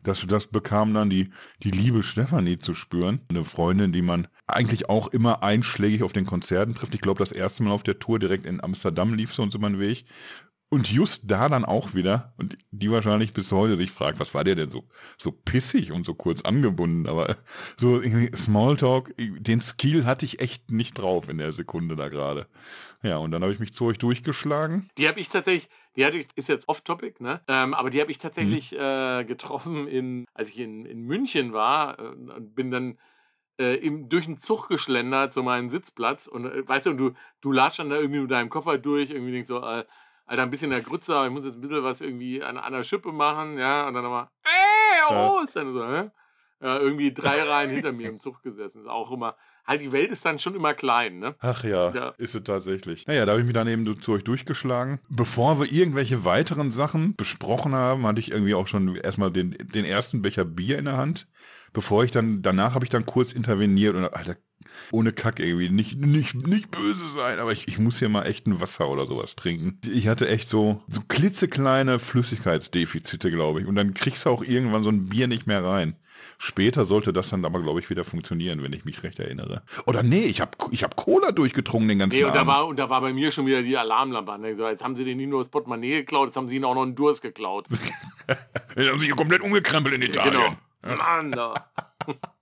Das, das bekam dann die, die liebe Stefanie zu spüren. Eine Freundin, die man eigentlich auch immer einschlägig auf den Konzerten trifft. Ich glaube, das erste Mal auf der Tour direkt in Amsterdam lief so uns über den Weg. Und just da dann auch wieder, und die wahrscheinlich bis heute sich fragt, was war der denn so, so pissig und so kurz angebunden, aber so Smalltalk, den Skill hatte ich echt nicht drauf in der Sekunde da gerade. Ja, und dann habe ich mich zu euch durchgeschlagen. Die habe ich tatsächlich, die hatte ich, ist jetzt off-topic, ne? Ähm, aber die habe ich tatsächlich hm. äh, getroffen, in, als ich in, in München war äh, und bin dann äh, im, durch den Zug geschlendert zu meinem Sitzplatz und äh, weißt du, und du, du latsch dann da irgendwie mit deinem Koffer durch, irgendwie denkst so, äh, Alter, ein bisschen der Grütze, aber ich muss jetzt ein bisschen was irgendwie an, an der Schippe machen, ja, und dann nochmal, ey, oh, ist dann so, hä? Ja, irgendwie drei Reihen hinter mir im Zug gesessen. Ist auch immer, halt die Welt ist dann schon immer klein, ne? Ach ja, ja. ist es tatsächlich. Naja, da habe ich mich dann eben zu euch durchgeschlagen. Bevor wir irgendwelche weiteren Sachen besprochen haben, hatte ich irgendwie auch schon erstmal den, den ersten Becher Bier in der Hand. Bevor ich dann, danach habe ich dann kurz interveniert und, Alter, ohne Kack irgendwie. Nicht, nicht, nicht böse sein, aber ich, ich muss hier mal echt ein Wasser oder sowas trinken. Ich hatte echt so, so klitzekleine Flüssigkeitsdefizite, glaube ich. Und dann kriegst du auch irgendwann so ein Bier nicht mehr rein. Später sollte das dann aber, glaube ich, wieder funktionieren, wenn ich mich recht erinnere. Oder nee, ich habe ich hab Cola durchgetrunken den ganzen nee, und Da war, und da war bei mir schon wieder die Alarmlampe an. So, jetzt haben sie den nicht nur das Portemonnaie geklaut, jetzt haben sie ihn auch noch einen Durst geklaut. jetzt haben sie ihn komplett umgekrempelt in Italien. Genau. Mann, da.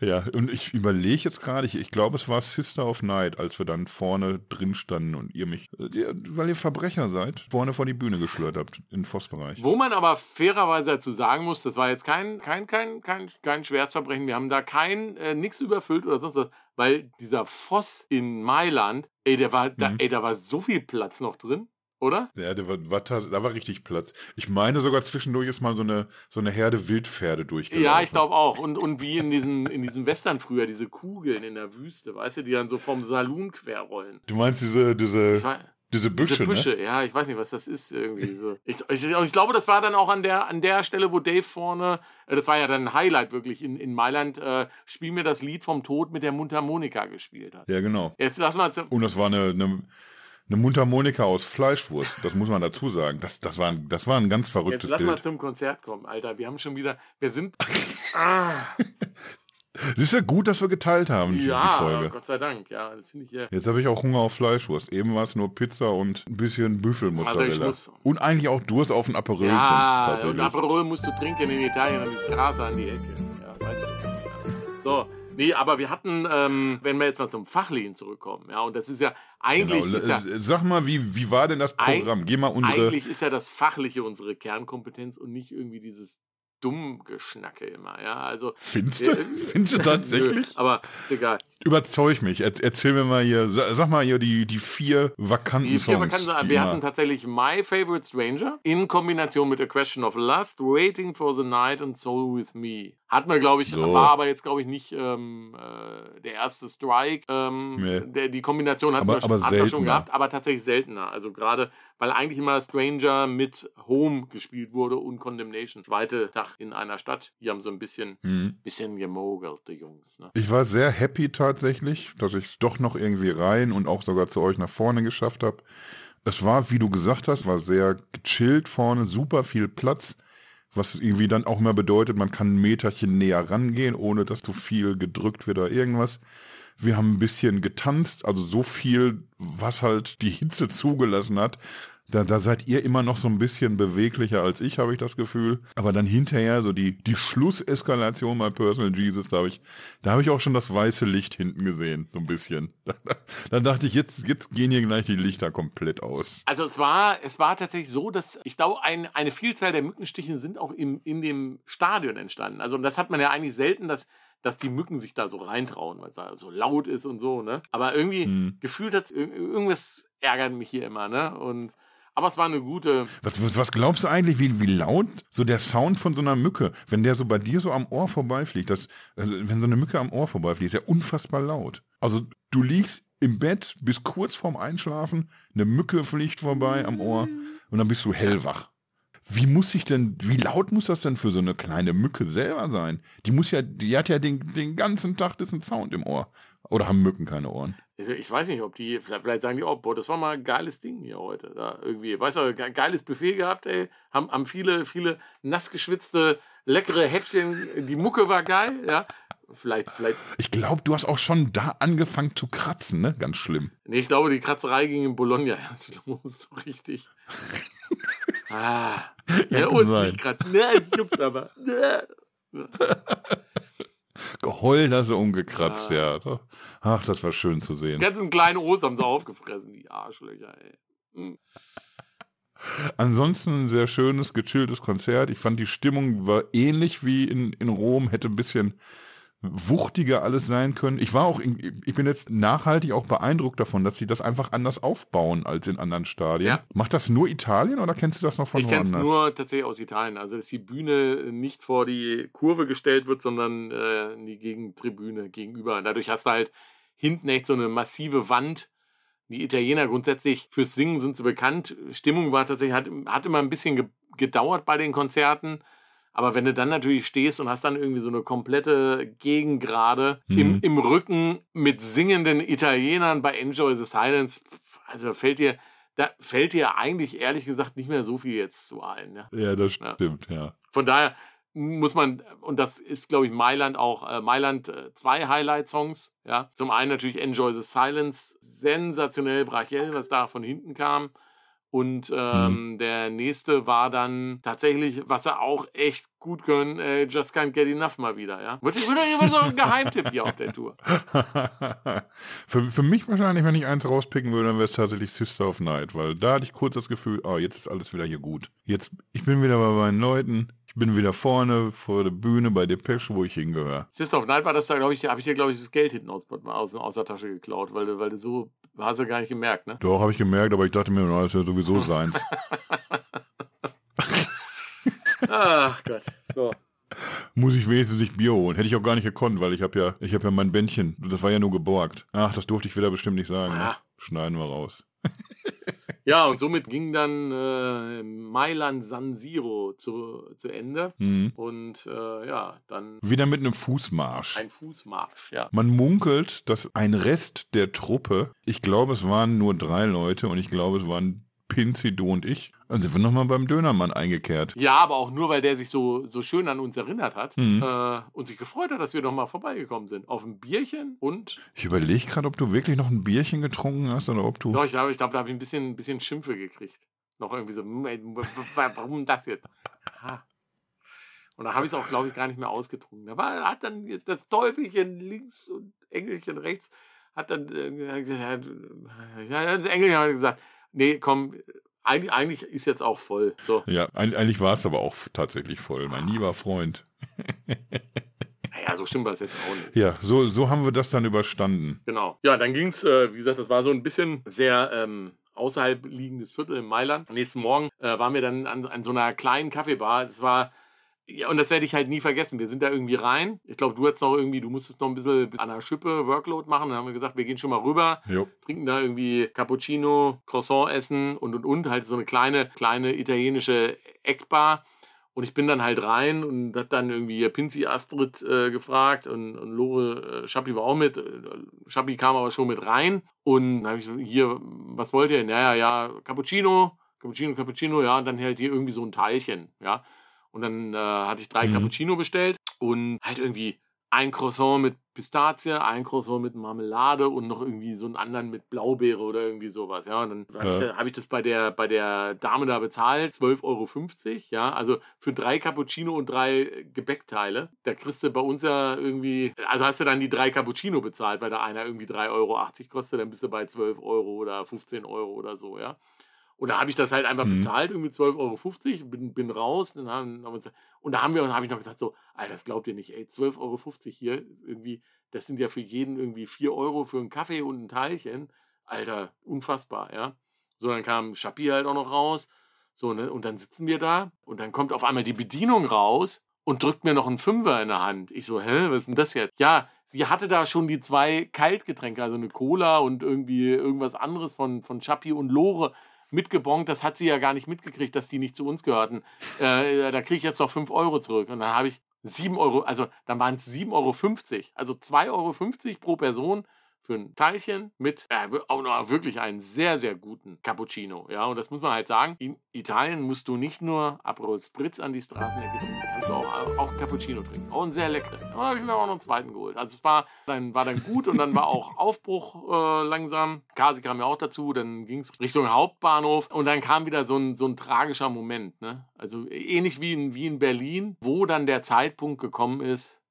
Ja, und ich überlege jetzt gerade, ich, ich glaube, es war Sister of Night, als wir dann vorne drin standen und ihr mich, äh, weil ihr Verbrecher seid, vorne vor die Bühne geschleudert habt, im Vossbereich. Wo man aber fairerweise dazu sagen muss, das war jetzt kein, kein, kein, kein, kein Schwerstverbrechen. Wir haben da kein, äh, nichts überfüllt oder sonst was, weil dieser Voss in Mailand, ey, der war, da, Mhm. ey, da war so viel Platz noch drin, oder? Ja, der war, war, da war richtig Platz. Ich meine sogar zwischendurch ist mal so eine, so eine Herde Wildpferde durchgelaufen. Ja, ich glaube auch. Und, und wie in diesen, in diesen Western früher, diese Kugeln in der Wüste, weißt du, die dann so vom Saloon querrollen. Du meinst diese, diese, weiß, diese Büsche, diese Büsche, ne? ja, ich weiß nicht, was das ist irgendwie so. Ich, ich, ich glaube, das war dann auch an der, an der Stelle, wo Dave vorne, äh, das war ja dann ein Highlight wirklich in, in Mailand, äh, Spiel mir das Lied vom Tod mit der Mundharmonika gespielt hat. Ja, genau. Jetzt lass mal Und das war eine, eine, eine Mundharmonika aus Fleischwurst, das muss man dazu sagen. Das, das, war, ein, das war ein ganz jetzt verrücktes lass mal Bild. zum Konzert kommen, Alter. Wir haben schon wieder, wir sind, ah, Es ist ja gut, dass wir geteilt haben, die, die ja, Folge. Gott sei Dank, ja, das finde ich ja. Jetzt habe ich auch Hunger auf Fleischwurst. Eben war es nur Pizza und ein bisschen Also Büffelmozzarella. muss, und eigentlich auch Durst auf ein Aperol. ja, und. Aperol musst du trinken in Italien, dann ist Gras an die Ecke. Ja, weißt du. Ja. So, nee, aber wir hatten, ähm, wenn wir jetzt mal zum Fachlichen zurückkommen, ja, und das ist ja, eigentlich Genau. ist ja, Äh, Sag mal, wie, wie war denn das Programm? Geh mal unsere. eigentlich ist ja das Fachliche unsere Kernkompetenz und nicht irgendwie dieses Dummgeschnacke immer, ja, also. Findest du? äh, Findest du tatsächlich? Nö, aber egal. Überzeug mich. Er, erzähl mir mal hier, sa- sag mal hier die, die vier vakanten Die vier Songs. Vakanzen, die wir hatten tatsächlich My Favorite Stranger in Kombination mit A Question of Lust, Waiting for the Night und Soul with Me. Hat man, glaube ich, So. war aber jetzt, glaube ich, nicht ähm, äh, der erste Strike. Ähm, Nee. der, die Kombination hat Aber- man, aber hat man schon gehabt, aber tatsächlich seltener. Also gerade, weil eigentlich immer Stranger mit Home gespielt wurde und Condemnation. Zweite Tag in einer Stadt. Die haben so ein bisschen, Mhm. bisschen gemogelt, die Jungs. Ne? Ich war sehr happy tatsächlich, dass ich es doch noch irgendwie rein und auch sogar zu euch nach vorne geschafft habe. Es war, wie du gesagt hast, war sehr gechillt vorne, super viel Platz, was irgendwie dann auch mehr bedeutet, man kann ein Meterchen näher rangehen, ohne dass zu viel gedrückt wird oder irgendwas. Wir haben ein bisschen getanzt, also so viel, was halt die Hitze zugelassen hat. Da, da seid ihr immer noch so ein bisschen beweglicher als ich, habe ich das Gefühl. Aber dann hinterher, so die, die Schlusseskalation bei Personal Jesus, da habe ich, da habe ich auch schon das weiße Licht hinten gesehen, so ein bisschen. Dann dachte ich, jetzt, jetzt gehen hier gleich die Lichter komplett aus. Also es war, es war tatsächlich so, dass ich glaube, ein, eine Vielzahl der Mückenstiche sind auch im, in dem Stadion entstanden. Also und das hat man ja eigentlich selten, dass, dass die Mücken sich da so reintrauen, weil es da so laut ist und so, ne? Aber irgendwie Hm. gefühlt hat irgendwas ärgert mich hier immer, ne? Und aber es war eine gute. Was, was, was glaubst du eigentlich, wie, wie laut so der Sound von so einer Mücke, wenn der so bei dir so am Ohr vorbeifliegt, das, also wenn so eine Mücke am Ohr vorbeifliegt, ist ja unfassbar laut. Also du liegst im Bett, bis kurz vorm Einschlafen, eine Mücke fliegt vorbei am Ohr und dann bist du hellwach. Wie muss ich denn, wie laut muss das denn für so eine kleine Mücke selber sein? Die muss ja, die hat ja den, den ganzen Tag diesen Sound im Ohr. Oder haben Mücken keine Ohren? Ich, weiß nicht, ob die, vielleicht, vielleicht sagen die, oh, boah, das war mal ein geiles Ding hier heute. Da irgendwie, weißt du, ge- geiles Buffet gehabt, ey. Haben, haben viele, viele nass geschwitzte, leckere Häppchen. Die Mucke war geil, ja. Vielleicht, vielleicht, Ich glaube, du hast auch schon da angefangen zu kratzen, ne? Ganz schlimm. nee, ich glaube, die Kratzerei ging in Bologna los, so richtig. Ah. Ja, und nicht kratzen. Ne, juckt aber. Ne. Geheult hast du umgekratzt, Ah. ja. Ach, das war schön zu Die sehen. ganzen kleinen Ost haben sie aufgefressen, die Arschlöcher, ey. Hm. Ansonsten ein sehr schönes, gechilltes Konzert. Ich fand, die Stimmung war ähnlich wie in, in Rom, hätte ein bisschen wuchtiger alles sein können. Ich war auch, in, ich bin jetzt nachhaltig auch beeindruckt davon, dass sie das einfach anders aufbauen als in anderen Stadien. Ja. Macht das nur Italien oder kennst du das noch von Ich kenne es woanders? nur tatsächlich aus Italien. Also, dass die Bühne nicht vor die Kurve gestellt wird, sondern äh, in die Gegentribüne gegenüber. Dadurch hast du halt hinten echt so eine massive Wand. Die Italiener grundsätzlich fürs Singen sind sie bekannt. Stimmung war tatsächlich, hat, hat immer ein bisschen ge gedauert bei den Konzerten. Aber wenn du dann natürlich stehst und hast dann irgendwie so eine komplette Gegengrade im, Mhm. im Rücken mit singenden Italienern bei Enjoy the Silence, also fällt dir, da fällt dir eigentlich ehrlich gesagt nicht mehr so viel jetzt zu ein. Ja? Ja, das Ja. stimmt, ja. Von daher muss man, und das ist, glaube ich, Mailand auch, äh, Mailand äh, zwei Highlight-Songs. Ja? Zum einen natürlich Enjoy the Silence, sensationell brachiell, was da von hinten kam. Und ähm, mhm. der nächste war dann tatsächlich, was er auch echt gut können, äh, Just Can't Get Enough mal wieder, ja. Wird, wird, wird so ein Geheimtipp hier auf der Tour. für, für mich wahrscheinlich, wenn ich eins rauspicken würde, dann wäre es tatsächlich Sister of Night, weil da hatte ich kurz das Gefühl, oh, jetzt ist alles wieder hier gut. Jetzt, ich bin wieder bei meinen Leuten, ich bin wieder vorne vor der Bühne bei Depeche, wo ich hingehöre. Sister of Night war das da, glaube ich, habe ich dir, glaube ich, das Geld hinten aus, aus, aus der Tasche geklaut, weil du, weil du so, hast du gar nicht gemerkt, ne? Doch, habe ich gemerkt, aber ich dachte mir, das ist ja sowieso seins. Ach Gott, so. Muss ich wenigstens nicht Bier holen. Hätte ich auch gar nicht gekonnt, weil ich habe ja, ich habe ja mein Bändchen, das war ja nur geborgt. Ach, das durfte ich wieder bestimmt nicht sagen. Ne? Schneiden wir raus. Ja, und somit ging dann äh, Mailand San Siro zu, zu Ende. Mhm. Und äh, ja, dann. Wieder mit einem Fußmarsch. Ein Fußmarsch, ja. Man munkelt, dass ein Rest der Truppe, ich glaube, es waren nur drei Leute und ich glaube, es waren Pinzi, du und ich. Dann sind wir nochmal beim Dönermann eingekehrt. Ja, aber auch nur, weil der sich so, so schön an uns erinnert hat mhm. äh, und sich gefreut hat, dass wir nochmal vorbeigekommen sind. Auf ein Bierchen und. Ich überlege gerade, ob du wirklich noch ein Bierchen getrunken hast oder ob du. Doch, ich glaube, ich glaub, da habe ich ein bisschen, ein bisschen Schimpfe gekriegt. Noch irgendwie so, warum das jetzt? Aha. Und da habe ich es auch, glaube ich, gar nicht mehr ausgetrunken. Da war, hat dann das Teufelchen links und Engelchen rechts, hat dann, äh, ja, das Engelchen hat gesagt, nee, komm, eigentlich, eigentlich ist jetzt auch voll. So. Ja, eigentlich war es aber auch tatsächlich voll, mein lieber Freund. Naja, so stimmt es jetzt auch nicht. Ja, so, so haben wir das dann überstanden. Genau. Ja, dann ging es, äh, wie gesagt, das war so ein bisschen sehr ähm, außerhalb liegendes Viertel in Mailand. Am nächsten Morgen äh, waren wir dann an, an so einer kleinen Kaffeebar. Das war ja, und das werde ich halt nie vergessen. Wir sind da irgendwie rein. Ich glaube, du hattest noch irgendwie, du musstest noch ein bisschen an der Schippe Workload machen. Dann haben wir gesagt, wir gehen schon mal rüber, jo. trinken da irgendwie Cappuccino, Croissant essen und und und. Halt so eine kleine, kleine italienische Eckbar. Und ich bin dann halt rein und hat dann irgendwie Pinzi Astrid äh, gefragt und, und Lore äh, Schappi war auch mit. Äh, Schappi kam aber schon mit rein. Und dann habe ich so, hier, was wollt ihr? Naja, ja, Cappuccino, Cappuccino, Cappuccino, ja, und dann halt hier irgendwie so ein Teilchen, ja. Und dann äh, hatte ich drei mhm. Cappuccino bestellt und halt irgendwie ein Croissant mit Pistazie, ein Croissant mit Marmelade und noch irgendwie so einen anderen mit Blaubeere oder irgendwie sowas. Ja, und dann ja. habe ich das bei der, bei der Dame da bezahlt, 12,50 Euro. Ja, also für drei Cappuccino und drei Gebäckteile. Da kriegst du bei uns ja irgendwie, also hast du dann die drei Cappuccino bezahlt, weil da einer irgendwie 3,80 Euro kostet, dann bist du bei 12 Euro oder 15 Euro oder so, ja. Und da habe ich das halt einfach mhm. bezahlt, irgendwie 12,50 Euro, bin, bin raus. Dann haben, haben uns, und da haben wir, habe ich noch gesagt, so, Alter, das glaubt ihr nicht, ey, 12,50 Euro hier, irgendwie, das sind ja für jeden irgendwie 4 Euro für einen Kaffee und ein Teilchen. Alter, unfassbar, ja. So, dann kam Schappi halt auch noch raus. So, ne, und dann sitzen wir da und dann kommt auf einmal die Bedienung raus und drückt mir noch einen Fünfer in der Hand. Ich so, hä, was ist denn das jetzt? Ja, sie hatte da schon die zwei Kaltgetränke, also eine Cola und irgendwie irgendwas anderes von, von Schappi und Lore mitgebongt, das hat sie ja gar nicht mitgekriegt, dass die nicht zu uns gehörten. Äh, da kriege ich jetzt noch 5 Euro zurück. Und dann habe ich 7 Euro, also dann waren es 7,50 Euro. Also 2,50 Euro pro Person für ein Teilchen mit äh, auch noch wirklich einen sehr, sehr guten Cappuccino. Ja, und das muss man halt sagen. In Italien musst du nicht nur Aperol Spritz an die Straßenecke trinken, kannst du auch, auch Cappuccino trinken. Auch einen sehr leckeren. Da habe ich mir auch noch einen zweiten geholt. Also es war dann, war dann gut und dann war auch Aufbruch äh, langsam. Kasi kam ja auch dazu, dann ging es Richtung Hauptbahnhof und dann kam wieder so ein, so ein tragischer Moment. Ne? Also ähnlich wie in, wie in Berlin, wo dann der Zeitpunkt gekommen ist,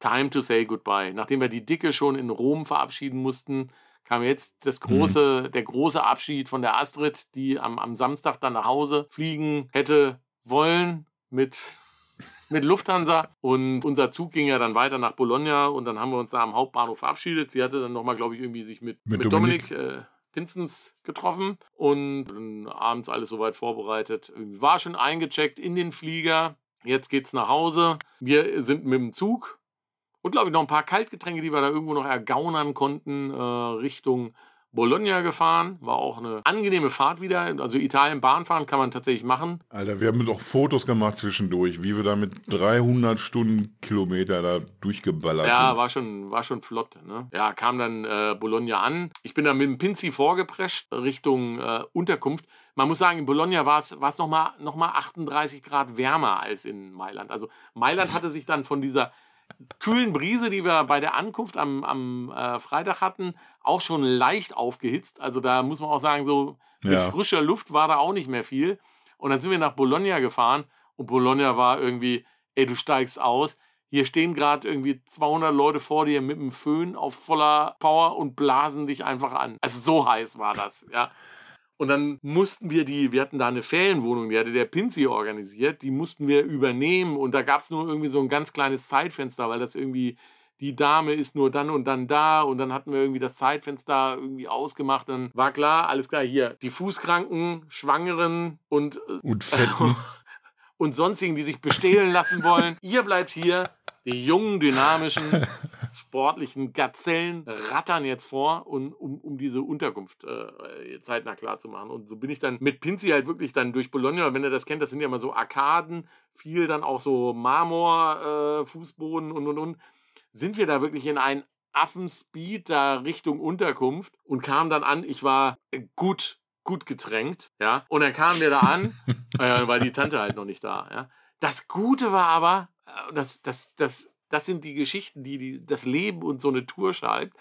Time to say goodbye. Nachdem wir die Dicke schon in Rom verabschieden mussten, kam jetzt das mhm. große, mhm. der große Abschied von der Astrid, die am, am Samstag dann nach Hause fliegen hätte wollen mit, mit Lufthansa. Und unser Zug ging ja dann weiter nach Bologna und dann haben wir uns da am Hauptbahnhof verabschiedet. Sie hatte dann nochmal, glaube ich, irgendwie sich mit, mit, mit Dominik, Dominik äh, Pinzens getroffen und dann abends alles soweit vorbereitet. War schon eingecheckt in den Flieger. Jetzt geht's nach Hause. Wir sind mit dem Zug und glaube ich noch ein paar Kaltgetränke, die wir da irgendwo noch ergaunern konnten, äh, Richtung Bologna gefahren. War auch eine angenehme Fahrt wieder. Also Italien Bahnfahren kann man tatsächlich machen. Alter, wir haben doch Fotos gemacht zwischendurch, wie wir da mit 300 Stundenkilometer da durchgeballert ja, sind. Ja, war schon, war schon flott. Ne? Ja, kam dann äh, Bologna an. Ich bin dann mit dem Pinzi vorgeprescht Richtung äh, Unterkunft. Man muss sagen, in Bologna war es nochmal noch mal 38 Grad wärmer als in Mailand. Also Mailand hatte sich dann von dieser kühlen Brise, die wir bei der Ankunft am, am äh, Freitag hatten, auch schon leicht aufgehitzt. Also da muss man auch sagen, so Mit Ja. frischer Luft war da auch nicht mehr viel. Und dann sind wir nach Bologna gefahren und Bologna war irgendwie, ey, du steigst aus. Hier stehen gerade irgendwie 200 Leute vor dir mit dem Föhn auf voller Power und blasen dich einfach an. Also so heiß war das, ja. Und dann mussten wir die, wir hatten da eine Ferienwohnung, die hatte der Pinzi organisiert, die mussten wir übernehmen und da gab es nur irgendwie so ein ganz kleines Zeitfenster, weil das irgendwie, die Dame ist nur dann und dann da und dann hatten wir irgendwie das Zeitfenster irgendwie ausgemacht. Dann war klar, alles klar, hier, die Fußkranken, Schwangeren und, Und Fetten. und sonstigen, die sich bestehlen lassen wollen. Ihr bleibt hier, die jungen, dynamischen, sportlichen Gazellen rattern jetzt vor, und, um, um diese Unterkunft äh, zeitnah klar zu machen. Und so bin ich dann mit Pinzi halt wirklich dann durch Bologna, wenn ihr das kennt, das sind ja immer so Arkaden, viel dann auch so Marmor, äh, Fußboden und und und, sind wir da wirklich in einen Affenspeed da Richtung Unterkunft und kam dann an, ich war gut, gut getränkt, ja. Und dann kamen wir da an, äh, war die Tante halt noch nicht da, ja. Das Gute war aber, äh, das, das, das, das sind die Geschichten, die, die das Leben und so eine Tour schreibt.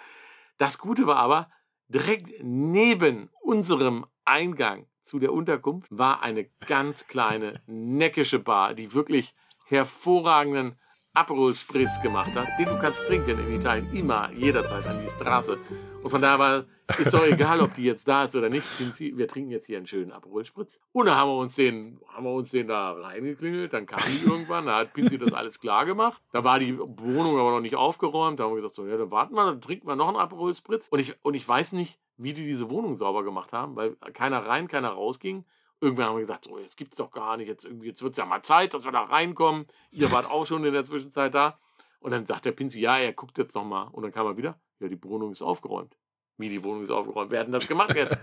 Das Gute war aber, direkt neben unserem Eingang zu der Unterkunft war eine ganz kleine, neckische Bar, die wirklich hervorragenden Aperol Spritz gemacht hat, den du kannst trinken in Italien immer, jederzeit an die Straße. Und von daher war, ist doch egal, ob die jetzt da ist oder nicht. Wir trinken jetzt hier einen schönen Aperol Spritz. Und dann haben wir uns den, haben wir uns den da reingeklingelt. Dann kam die irgendwann, da hat Pinzi das alles klar gemacht. Da war die Wohnung aber noch nicht aufgeräumt. Da haben wir gesagt, so, ja, dann warten wir, dann trinken wir noch einen Aperol Spritz. Und ich, und ich weiß nicht, wie die diese Wohnung sauber gemacht haben, weil keiner rein, keiner rausging. Irgendwann haben wir gesagt, so, jetzt gibt's doch gar nicht, jetzt jetzt wird's ja mal Zeit, dass wir da reinkommen. Ihr wart auch schon in der Zwischenzeit da. Und dann sagt der Pinzi, ja, er guckt jetzt noch mal. Und dann kam er wieder, ja, die Wohnung ist aufgeräumt. Wie die Wohnung ist aufgeräumt? Wer hat denn das gemacht jetzt?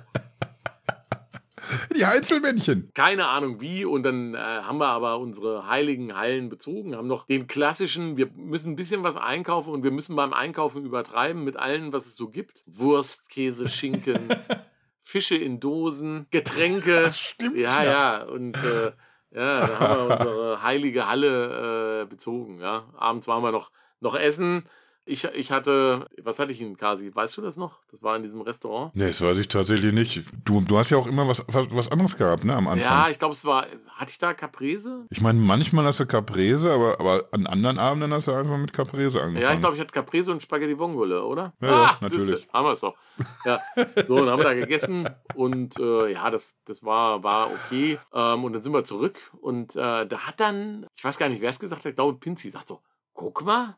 Die Einzelmännchen. Keine Ahnung wie. Und dann äh, haben wir aber unsere heiligen Hallen bezogen, haben noch den klassischen, wir müssen ein bisschen was einkaufen und wir müssen beim Einkaufen übertreiben mit allem, was es so gibt. Wurst, Käse, Schinken, Fische in Dosen, Getränke. Das stimmt. Ja, ja. Und äh, ja, da haben wir unsere heilige Halle äh, bezogen. Ja. Abends waren wir noch, noch essen. Ich, ich hatte, was hatte ich in Kasi? Weißt du das noch? Das war in diesem Restaurant. Nee, das weiß ich tatsächlich nicht. Du, du hast ja auch immer was, was, was anderes gehabt, ne, am Anfang. Ja, ich glaube, es war, hatte ich da Caprese? Ich meine, manchmal hast du Caprese, aber, aber an anderen Abenden hast du einfach mit Caprese angefangen. Ja, ich glaube, ich hatte Caprese und Spaghetti Vongole, oder? Ja, ja, siehste, natürlich. haben wir es doch. Ja, so, dann haben wir da gegessen und äh, ja, das, das war, war okay. Ähm, und dann sind wir zurück und äh, da hat dann, ich weiß gar nicht, wer es gesagt hat, ich glaube, Pinzi sagt so, guck mal,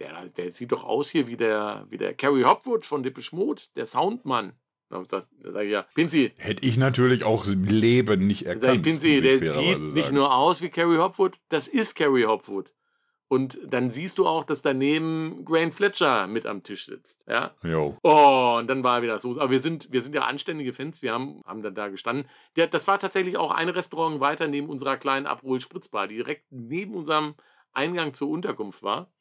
der, der sieht doch aus hier wie der, wie der Carrie Hopwood von Depeche Mode, der Soundmann. Da sage sag ich ja, Pinzi, Hätte ich natürlich auch im Leben nicht erkannt. Pinzi, der sieht nicht sagen. nur aus wie Carrie Hopwood, das ist Carrie Hopwood. Und dann siehst du auch, dass daneben Grant Fletcher mit am Tisch sitzt. Ja, Jo. Oh, und dann war wieder so. Aber wir sind, wir sind ja anständige Fans. Wir haben, haben dann da gestanden. Der, das war tatsächlich auch ein Restaurant weiter neben unserer kleinen Aperol-Spritzbar, die direkt neben unserem Eingang zur Unterkunft war.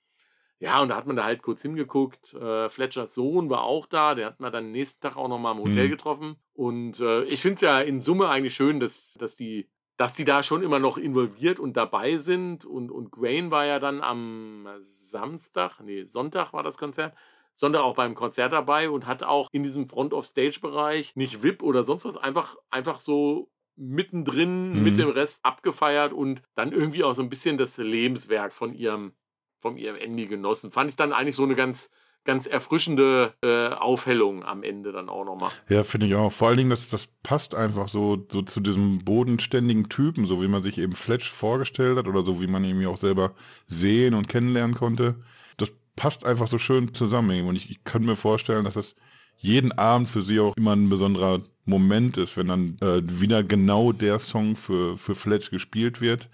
Ja, und da hat man da halt kurz hingeguckt. Äh, Fletchers Sohn war auch da. Der hat man dann nächsten Tag auch nochmal im Hotel Mhm. getroffen. Und äh, ich finde es ja in Summe eigentlich schön, dass, dass, die, dass die da schon immer noch involviert und dabei sind. Und, und Grain war ja dann am Samstag, nee, Sonntag war das Konzert. Sonntag auch beim Konzert dabei und hat auch in diesem Front-of-Stage-Bereich nicht VIP oder sonst was, einfach, einfach so mittendrin Mhm. mit dem Rest abgefeiert und dann irgendwie auch so ein bisschen das Lebenswerk von ihrem, von ihrem Andy genossen. Fand ich dann eigentlich so eine ganz, ganz erfrischende äh, Aufhellung am Ende dann auch nochmal. Ja, finde ich auch. Vor allen Dingen, das, das passt einfach so, so zu diesem bodenständigen Typen, so wie man sich eben Fletch vorgestellt hat oder so wie man ihn auch selber sehen und kennenlernen konnte. Das passt einfach so schön zusammen. Und ich, ich kann mir vorstellen, dass das jeden Abend für sie auch immer ein besonderer Moment ist, wenn dann äh, wieder genau der Song für, für Fletch gespielt wird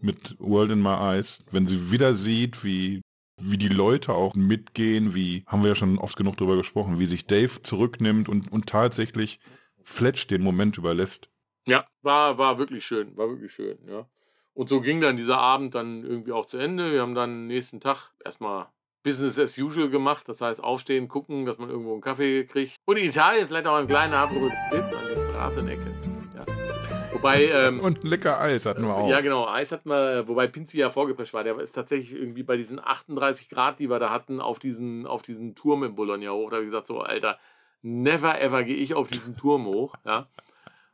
mit World in My Eyes. Wenn sie wieder sieht, wie wie die Leute auch mitgehen, wie, haben wir ja schon oft genug drüber gesprochen, wie sich Dave zurücknimmt und, und tatsächlich Fletch den Moment überlässt. Ja, war, war wirklich schön, war wirklich schön, ja. Und so ging dann dieser Abend dann irgendwie auch zu Ende. Wir haben dann nächsten Tag erstmal Business as usual gemacht. Das heißt, aufstehen, gucken, dass man irgendwo einen Kaffee kriegt. Und in Italien vielleicht auch einen kleinen Aperol Spritz an der Straßenecke. Wobei, ähm, Und ein lecker Eis hatten wir auch. ja, genau. Eis hat man, wobei Pinzi ja vorgeprescht war. Der ist tatsächlich irgendwie bei diesen 38 Grad, die wir da hatten, auf diesen, auf diesen Turm in Bologna hoch. Da habe ich gesagt, so, Alter, never ever gehe ich auf diesen Turm hoch, ja.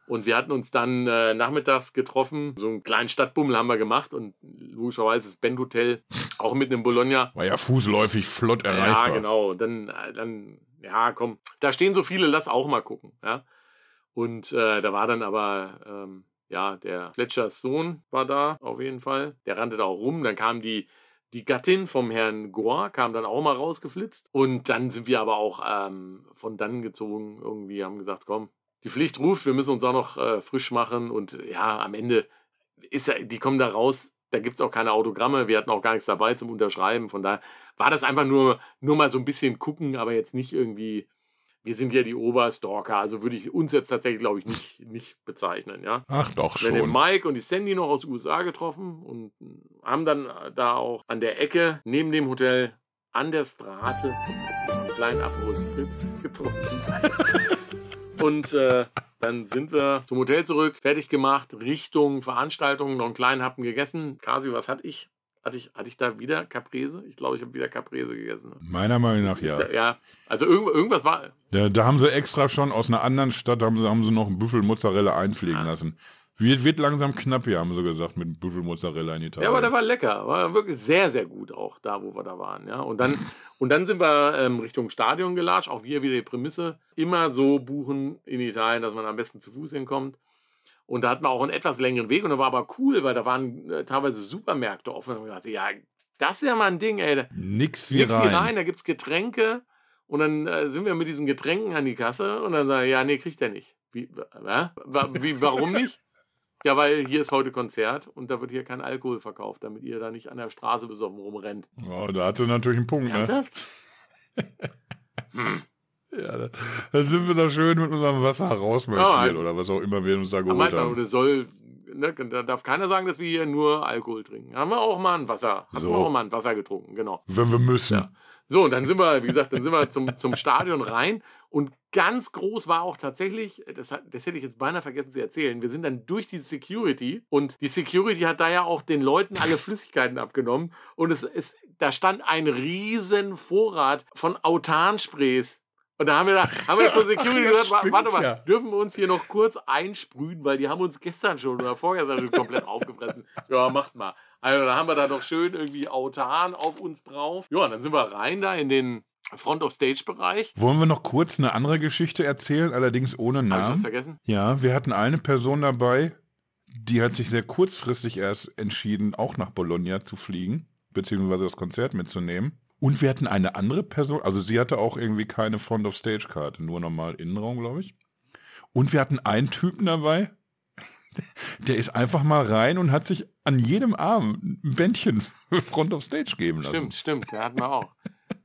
Und wir hatten uns dann äh, nachmittags getroffen. So einen kleinen Stadtbummel haben wir gemacht und logischerweise das Band Hotel auch mit einem Bologna. War ja fußläufig flott erreichbar. Ja, genau. Dann, äh, dann, ja, komm, da stehen so viele, lass auch mal gucken, ja. Und äh, da war dann aber, ähm, ja, der Fletchers Sohn war da auf jeden Fall. Der rannte da auch rum. Dann kam die, die Gattin vom Herrn Gore, kam dann auch mal rausgeflitzt. Und dann sind wir aber auch ähm, von dann gezogen. Irgendwie haben gesagt, komm, die Pflicht ruft, wir müssen uns auch noch äh, frisch machen. Und ja, am Ende ist ja, die kommen da raus. Da gibt es auch keine Autogramme. Wir hatten auch gar nichts dabei zum Unterschreiben. Von daher war das einfach nur, nur mal so ein bisschen gucken, aber jetzt nicht irgendwie wir sind ja die Oberstalker, also würde ich uns jetzt tatsächlich, glaube ich, nicht, nicht bezeichnen, ja. Ach doch Wir haben den schon. Mike und die Sandy noch aus den USA getroffen und haben dann da auch an der Ecke neben dem Hotel an der Straße einen kleinen Aperol Spritz getrunken. und äh, dann sind wir zum Hotel zurück, fertig gemacht, Richtung Veranstaltung, noch einen kleinen Happen gegessen. Kasi, was hatte ich? Hatte ich, hatte ich da wieder Caprese? Ich glaube, ich habe wieder Caprese gegessen. ne? Meiner Meinung nach ja. Ja, also irgend, irgendwas war, Da, da haben sie extra schon aus einer anderen Stadt, haben sie, haben sie noch einen Büffelmozzarella einfliegen Ah. lassen. Wird, wird langsam knapp hier, haben sie gesagt, mit Büffelmozzarella in Italien. Ja, aber der war lecker. War wirklich sehr, sehr gut auch da, wo wir da waren. Ja. Und, dann, und dann sind wir ähm, Richtung Stadion gelatscht. Auch wir wieder die Prämisse. Immer so buchen in Italien, dass man am besten zu Fuß hinkommt. Und da hatten wir auch einen etwas längeren Weg. Und da war aber cool, weil da waren äh, teilweise Supermärkte offen. Und ich dachte, ja, das ist ja mal ein Ding, ey. Nix wie Nichts rein. wie rein, da gibt es Getränke. Und dann äh, sind wir mit diesen Getränken an die Kasse. Und dann sagen, ja, nee, kriegt er nicht. Wie, äh, wie, warum nicht? Ja, weil hier ist heute Konzert und da wird hier kein Alkohol verkauft, damit ihr da nicht an der Straße besoffen rumrennt. Ja, da hat sie natürlich einen Punkt, ne? Ernsthaft? Hm. Ja, da, dann sind wir da schön mit unserem Wasser rausmarschiert Ja, halt. oder was auch immer wir uns da geholt man, haben. oder soll, ne, da darf keiner sagen, dass wir hier nur Alkohol trinken. Haben wir auch mal ein Wasser, haben So. wir auch mal ein Wasser getrunken, genau. Wenn wir müssen. Ja. So, und dann sind wir, wie gesagt, dann sind wir zum, zum Stadion rein. Und ganz groß war auch tatsächlich, das, das hätte ich jetzt beinahe vergessen zu erzählen, wir sind dann durch die Security und die Security hat da ja auch den Leuten alle Flüssigkeiten abgenommen. Und es ist, da stand ein riesen Vorrat von Autan-Sprays. Und da haben wir, da, haben wir zur Security gesagt, "Wa- stimmt, warte mal, ja. dürfen wir uns hier noch kurz einsprühen, weil die haben uns gestern schon oder vorgestern schon komplett aufgefressen. Ja, macht mal. Also da haben wir da noch schön irgendwie Autan auf uns drauf. Ja, und dann sind wir rein da in den Front-of-Stage-Bereich. Wollen wir noch kurz eine andere Geschichte erzählen, allerdings ohne Habe ich was Namen? vergessen? Ja, wir hatten eine Person dabei, die hat sich sehr kurzfristig erst entschieden, auch nach Bologna zu fliegen, beziehungsweise das Konzert mitzunehmen. Und wir hatten eine andere Person, also sie hatte auch irgendwie keine Front-of-Stage-Karte, nur normal Innenraum, glaube ich. Und wir hatten einen Typen dabei, der ist einfach mal rein und hat sich an jedem Arm ein Bändchen Front-of-Stage geben lassen. Stimmt, stimmt, der hatten wir auch.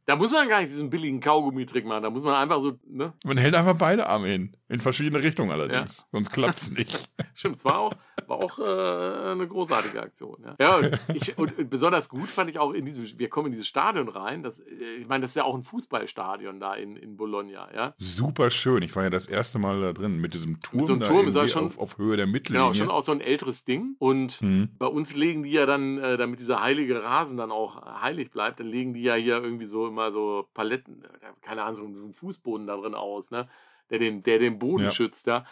Da muss man gar nicht diesen billigen Kaugummi-Trick machen. Da muss man einfach so, ne? Man hält einfach beide Arme hin, in verschiedene Richtungen allerdings, sonst klappt es nicht. Stimmt, es war auch, war auch äh, eine großartige Aktion. Ja, ja und, ich, und besonders gut fand ich auch in diesem, wir kommen in dieses Stadion rein. Das, äh, ich meine, das ist ja auch ein Fußballstadion da in, in Bologna, ja. Super schön. Ich war ja das erste Mal da drin mit diesem Turm, so einem Turm ist schon- auf, auf Höhe der Mittellinie. Genau, schon auch so ein älteres Ding. Und Hm. bei uns legen die ja dann, äh, damit dieser heilige Rasen dann auch heilig bleibt, dann legen die ja hier irgendwie so immer so Paletten, äh, keine Ahnung, so einen Fußboden da drin aus, ne? Der den, der den Boden Ja. schützt, ja.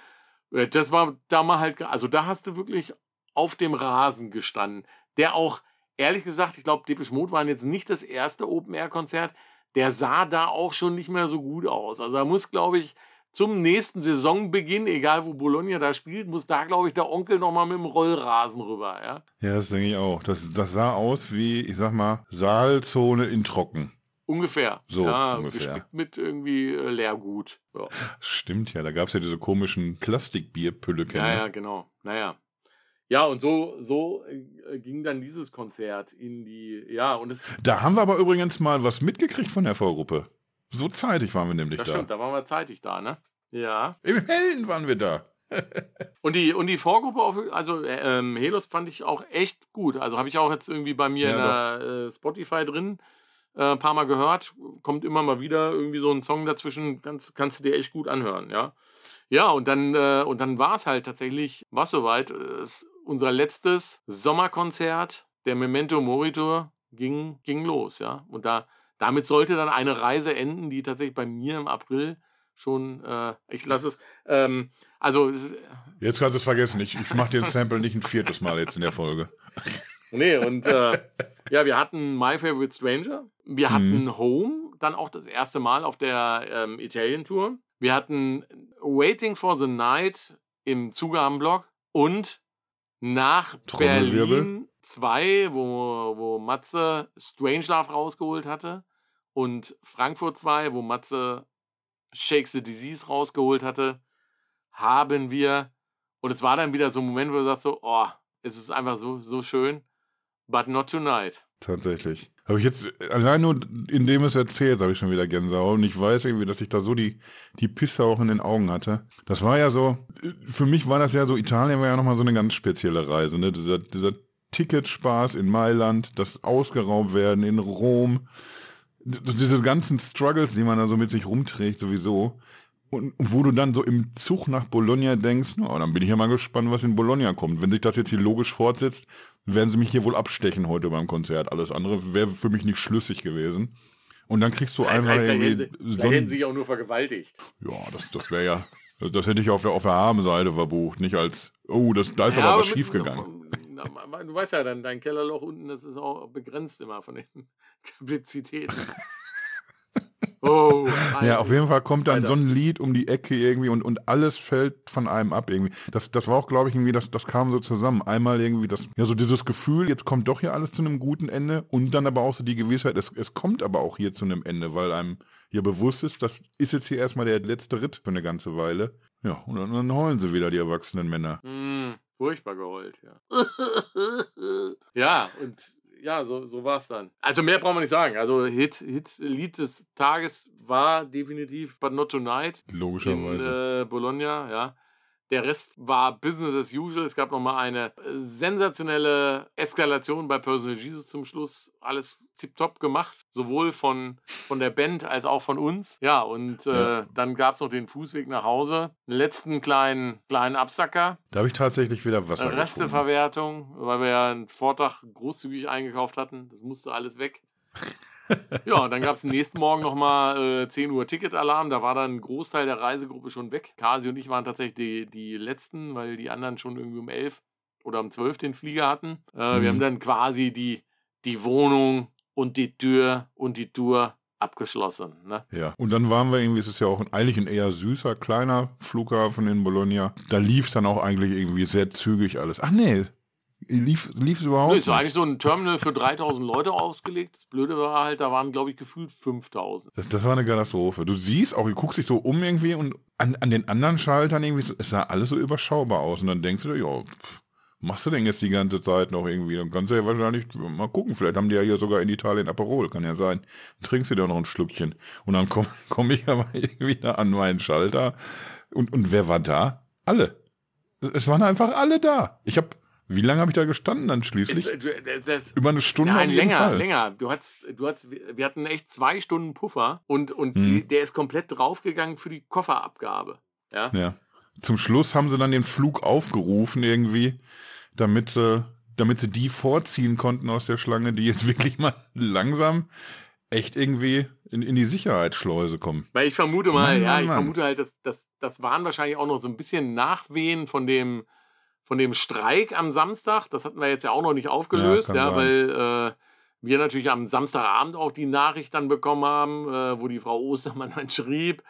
Äh, Das war da mal halt, also da hast du wirklich auf dem Rasen gestanden, der auch, ehrlich gesagt, ich glaube, Depeche Mode waren jetzt nicht das erste Open-Air-Konzert, der sah da auch schon nicht mehr so gut aus. Also da muss, glaube ich, zum nächsten Saisonbeginn, egal wo Bologna da spielt, muss da, glaube ich, der Onkel nochmal mit dem Rollrasen rüber, ja. Ja, das denke ich auch. Das, das sah aus wie, ich sag mal, Saalzone in Trocken. Ungefähr. So, ja, ungefähr. Mit irgendwie äh, Leergut. Ja. Stimmt ja, da gab es ja diese komischen Plastikbierpülleken. ja, ja, genau. Naja. Ja, und so, so äh, ging dann dieses Konzert in die, ja, und es, Da haben wir aber übrigens mal was mitgekriegt von der Vorgruppe. So zeitig waren wir nämlich das da. stimmt, da waren wir zeitig da, ne? Ja. Im Hellen waren wir da. Und die, und die Vorgruppe, auf, also äh, ähm, Helos fand ich auch echt gut. Also habe ich auch jetzt irgendwie bei mir Ja, in der äh, Spotify drin ein paar Mal gehört. Kommt immer mal wieder irgendwie so ein Song dazwischen, kannst, kannst du dir echt gut anhören, ja. Ja, und dann, äh, und dann war es halt tatsächlich, war soweit, äh, unser letztes Sommerkonzert, der Memento Moritor, ging, ging los, ja. Und da, damit sollte dann eine Reise enden, die tatsächlich bei mir im April schon, äh, ich lasse es. Ähm, also. Jetzt kannst du es vergessen. Ich, ich mache den Sample nicht ein viertes Mal jetzt in der Folge. Nee, und äh, ja, wir hatten My Favorite Stranger. Wir hatten mhm. Home, dann auch das erste Mal auf der ähm, Italien-Tour. Wir hatten Waiting for the Night im Zugabenblock und nach Berlin 2, wo, wo Matze Strangelove rausgeholt hatte und Frankfurt 2, wo Matze Shakes the Disease rausgeholt hatte, haben wir, und es war dann wieder so ein Moment, wo du sagst so, oh, es ist einfach so, so schön, but not tonight. Tatsächlich. Habe ich jetzt, allein nur indem es erzählt, habe ich schon wieder Gänsehaut. Und ich weiß irgendwie, dass ich da so die, die Pisse auch in den Augen hatte. Das war ja so, für mich war das ja so, Italien war ja nochmal so eine ganz spezielle Reise. Ne? Dieser, dieser Ticketspaß in Mailand, das ausgeraubt werden in Rom, diese ganzen Struggles, die man da so mit sich rumträgt, sowieso. Und wo du dann so im Zug nach Bologna denkst, no, dann bin ich ja mal gespannt, was in Bologna kommt. Wenn sich das jetzt hier logisch fortsetzt, werden sie mich hier wohl abstechen heute beim Konzert. Alles andere wäre für mich nicht schlüssig gewesen. Und dann kriegst du vielleicht, einfach vielleicht irgendwie. Hätten sie, hätten sich auch nur vergewaltigt. Ja, das, das wäre ja. Das hätte ich auf der, auf der Armseite verbucht, nicht als, oh, das, da ist ja, aber was schiefgegangen. Du weißt ja, dann dein Kellerloch unten, das ist auch begrenzt immer von den Kapazitäten. Oh, ja, auf jeden Fall kommt dann Alter. so ein Lied um die Ecke irgendwie und, und alles fällt von einem ab irgendwie. Das, das war auch, glaube ich, irgendwie, das, das kam so zusammen. Einmal irgendwie das, ja, so dieses Gefühl, jetzt kommt doch hier alles zu einem guten Ende und dann aber auch so die Gewissheit, es, es kommt aber auch hier zu einem Ende, weil einem ja bewusst ist, das ist jetzt hier erstmal der letzte Ritt für eine ganze Weile. Ja, und dann, dann heulen sie wieder, die erwachsenen Männer. Mm, furchtbar geheult, ja. ja, und ja, so, so war es dann. Also mehr brauchen wir nicht sagen. Also Hit, Hit, Lied des Tages war definitiv But Not Tonight. Logischerweise. In äh, Bologna, ja. Der Rest war Business as usual. Es gab nochmal eine äh, sensationelle Eskalation bei Personal Jesus zum Schluss. Alles tipptopp gemacht, sowohl von, von der Band als auch von uns. Ja, und äh, dann gab es noch den Fußweg nach Hause. Einen letzten kleinen, kleinen Absacker. Da habe ich tatsächlich wieder Wasser Resteverwertung, weil wir ja einen Vortag großzügig eingekauft hatten. Das musste alles weg. ja, dann gab es den nächsten Morgen nochmal äh, 10 Uhr Ticketalarm. Da war dann ein Großteil der Reisegruppe schon weg. Kasi und ich waren tatsächlich die, die Letzten, weil die anderen schon irgendwie um 11 oder um 12 den Flieger hatten. Äh, mhm. Wir haben dann quasi die, die Wohnung und die Tür und die Tour abgeschlossen. Ne? Ja, und dann waren wir irgendwie, es ist ja auch eigentlich ein eher süßer, kleiner Flughafen in Bologna. Da lief es dann auch eigentlich irgendwie sehr zügig alles. Ach nee, Lief, lief es überhaupt? Nee, es war eigentlich so ein Terminal für 3000 Leute ausgelegt. Das Blöde war halt, da waren, glaube ich, gefühlt 5000. Das, das, war eine Katastrophe. Du siehst auch, du guckst dich so um irgendwie und an, an den anderen Schaltern irgendwie, es sah alles so überschaubar aus. Und dann denkst du dir, ja, machst du denn jetzt die ganze Zeit noch irgendwie? Dann kannst du ja wahrscheinlich mal gucken. Vielleicht haben die ja hier sogar in Italien Aperol, kann ja sein. Dann trinkst du dir noch ein Schlückchen. Und dann komme komm ich aber wieder an meinen Schalter. Und, und wer war da? Alle. Es waren einfach alle da. Ich habe wie lange habe ich da gestanden dann schließlich? Das, das, Über eine Stunde nein, länger, Fall. länger. Du hast, du hast, wir hatten echt zwei Stunden Puffer und, und hm. die, der ist komplett draufgegangen für die Kofferabgabe. Ja? ja. Zum Schluss haben sie dann den Flug aufgerufen irgendwie, damit sie, damit sie die vorziehen konnten aus der Schlange, die jetzt wirklich mal langsam echt irgendwie in, in die Sicherheitsschleuse kommen. Weil ich vermute mal, Mann, ja, Mann, ich Mann. vermute halt, dass das, das waren wahrscheinlich auch noch so ein bisschen Nachwehen von dem von dem Streik am Samstag. Das hatten wir jetzt ja auch noch nicht aufgelöst, ja, ja weil äh, wir natürlich am Samstagabend auch die Nachricht dann bekommen haben, äh, wo die Frau Ostermann dann schrieb.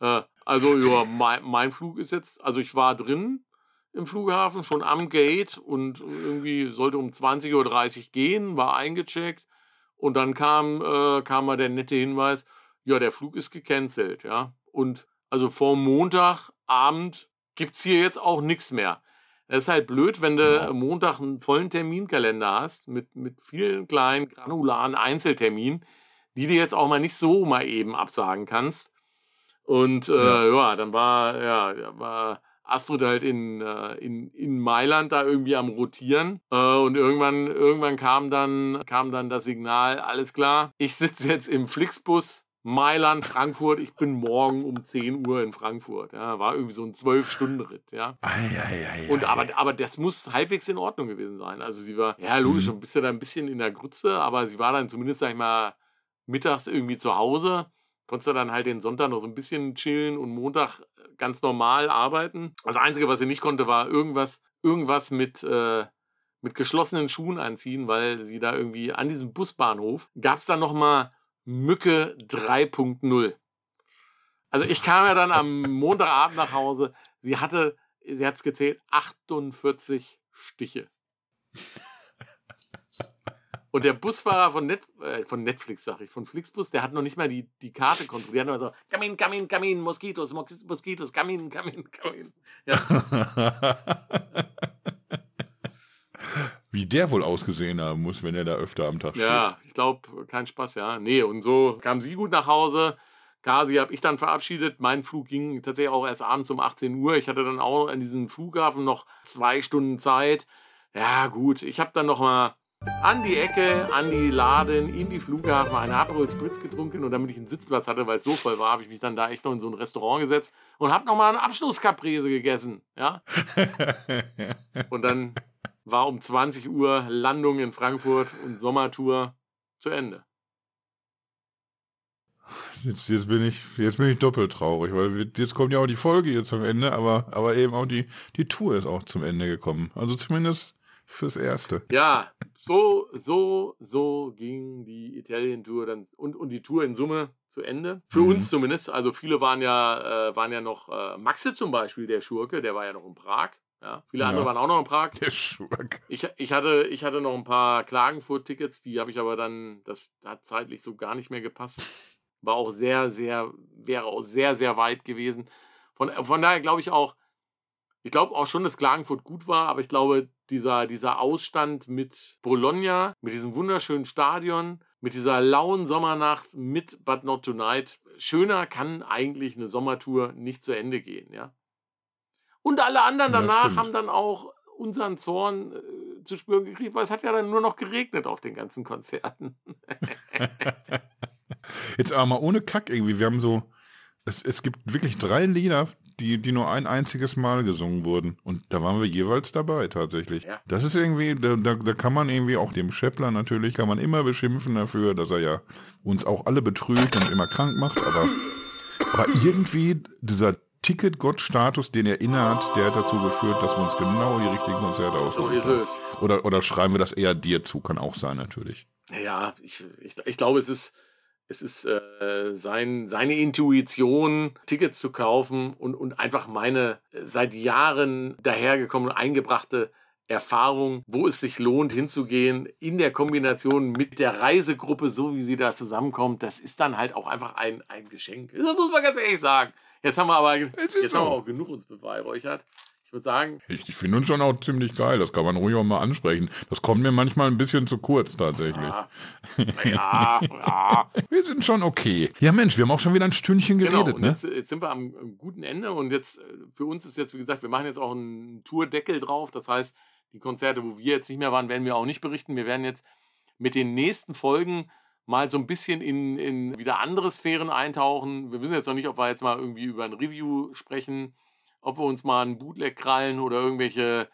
Äh, also, ja, mein, mein, Flug ist jetzt, also ich war drin im Flughafen, schon am Gate und irgendwie sollte um 20.30 Uhr gehen, war eingecheckt und dann kam, äh, kam mal der nette Hinweis, ja, der Flug ist gecancelt, ja. Und also vor Montagabend gibt es hier jetzt auch nichts mehr. Es ist halt blöd, wenn du ja. Montag einen vollen Terminkalender hast mit, mit vielen kleinen granularen Einzelterminen, die du jetzt auch mal nicht so mal eben absagen kannst. Und äh, ja. ja. dann war, ja, war Astrid halt in, äh, in, in Mailand da irgendwie am Rotieren. Äh, und irgendwann, irgendwann kam dann, kam dann das Signal, alles klar, ich sitze jetzt im Flixbus Mailand, Frankfurt, ich bin morgen um 10 Uhr in Frankfurt. Ja, war irgendwie so ein Zwölf-Stunden-Ritt, ja. Ei, ei, ei, und aber, aber das muss halbwegs in Ordnung gewesen sein. Also sie war, ja, logisch, mhm. bist ja da ein bisschen in der Grütze, aber sie war dann zumindest, sag ich mal, mittags irgendwie zu Hause. konntest du dann halt den Sonntag noch so ein bisschen chillen und Montag ganz normal arbeiten. Das Einzige, was sie nicht konnte, war irgendwas, irgendwas mit, äh, mit geschlossenen Schuhen anziehen, weil sie da irgendwie an diesem Busbahnhof gab es dann nochmal Mücke 3.0. Also ich kam ja dann am Montagabend nach Hause. Sie hatte, sie hat es gezählt, 48 Stiche. Und der Busfahrer von, Net, äh, von Netflix, sag ich, von Flixbus, der hat noch nicht mal die, die Karte kontrolliert. Der hat nur so, Kamin, Kamin, Kamin, Moskitos, Moskitos, Kamin, Kamin, Kamin. Ja. Wie der wohl ausgesehen haben muss, wenn er da öfter am Tag steht. Ja, ich glaube, kein Spaß, ja. Nee, und so kam sie gut nach Hause. Kasi habe ich dann verabschiedet. Mein Flug ging tatsächlich auch erst abends um 18 Uhr. Ich hatte dann auch an diesem Flughafen noch zwei Stunden Zeit. Ja, gut. Ich habe dann noch mal an die Ecke, an die Laden, in die Flughafen, eine Aperol Spritz getrunken und damit ich einen Sitzplatz hatte, weil es so voll war, habe ich mich dann da echt noch in so ein Restaurant gesetzt und habe nochmal eine Abschlusskaprese gegessen, ja. und dann war um 20 Uhr Landung in Frankfurt und Sommertour zu Ende. Jetzt, jetzt, bin ich, jetzt bin ich doppelt traurig, weil jetzt kommt ja auch die Folge hier zum Ende, aber, aber eben auch die, die Tour ist auch zum Ende gekommen. Also zumindest fürs Erste. Ja, so, so, so ging die Italien-Tour dann und, und die Tour in Summe zu Ende. Für mhm. uns zumindest. Also viele waren ja, äh, waren ja noch, äh, Maxe zum Beispiel, der Schurke, der war ja noch in Prag. Ja, viele ja, andere waren auch noch in Prag. Der Schurke. Ich, ich, hatte, ich hatte noch ein paar Klagenfurt-Tickets, die habe ich aber dann, das hat zeitlich so gar nicht mehr gepasst. War auch sehr, sehr, wäre auch sehr, sehr weit gewesen. Von, von daher glaube ich auch, ich glaube auch schon, dass Klagenfurt gut war, aber ich glaube, dieser, dieser Ausstand mit Bologna, mit diesem wunderschönen Stadion, mit dieser lauen Sommernacht mit But Not Tonight, schöner kann eigentlich eine Sommertour nicht zu Ende gehen, ja. Und alle anderen danach ja, haben dann auch unseren Zorn äh, zu spüren gekriegt, weil es hat ja dann nur noch geregnet auf den ganzen Konzerten. Jetzt aber mal ohne Kack irgendwie. Wir haben so, es, es gibt wirklich drei Lieder, die, die nur ein einziges Mal gesungen wurden. Und da waren wir jeweils dabei tatsächlich. Ja. Das ist irgendwie, da, da, da kann man irgendwie auch dem Scheppler natürlich, kann man immer beschimpfen dafür, dass er ja uns auch alle betrügt und immer krank macht. Aber, aber irgendwie dieser Ticket-Gott-Status, den er innehat, der hat dazu geführt, dass wir uns genau die richtigen Konzerte aussuchen. So ist es. Oder, oder schreiben wir das eher dir zu, kann auch sein natürlich. Ja, ich, ich, ich glaube, es ist es ist äh, sein, seine Intuition, Tickets zu kaufen und, und einfach meine äh, seit Jahren dahergekommene, eingebrachte Erfahrung, wo es sich lohnt, hinzugehen, in der Kombination mit der Reisegruppe, so wie sie da zusammenkommt, das ist dann halt auch einfach ein, ein Geschenk. Das muss man ganz ehrlich sagen. Jetzt haben wir aber jetzt so. haben wir auch genug uns beweihräuchert. Ich würde sagen. Ich, ich finde uns schon auch ziemlich geil. Das kann man ruhig auch mal ansprechen. Das kommt mir manchmal ein bisschen zu kurz tatsächlich. Ja, ja. ja. Wir sind schon okay. Ja, Mensch, wir haben auch schon wieder ein Stündchen genau, geredet, genau, ne? Jetzt, jetzt, sind wir am, am, guten Ende und jetzt, äh, für uns ist jetzt, wie gesagt, wir machen jetzt auch einen Tourdeckel drauf. Das heißt, die Konzerte, wo wir jetzt nicht mehr waren, werden wir auch nicht berichten. Wir werden jetzt mit den nächsten Folgen mal so ein bisschen in, in wieder andere Sphären eintauchen. Wir wissen jetzt noch nicht, ob wir jetzt mal irgendwie über ein Review sprechen ob wir uns mal einen Bootleg krallen oder irgendwelche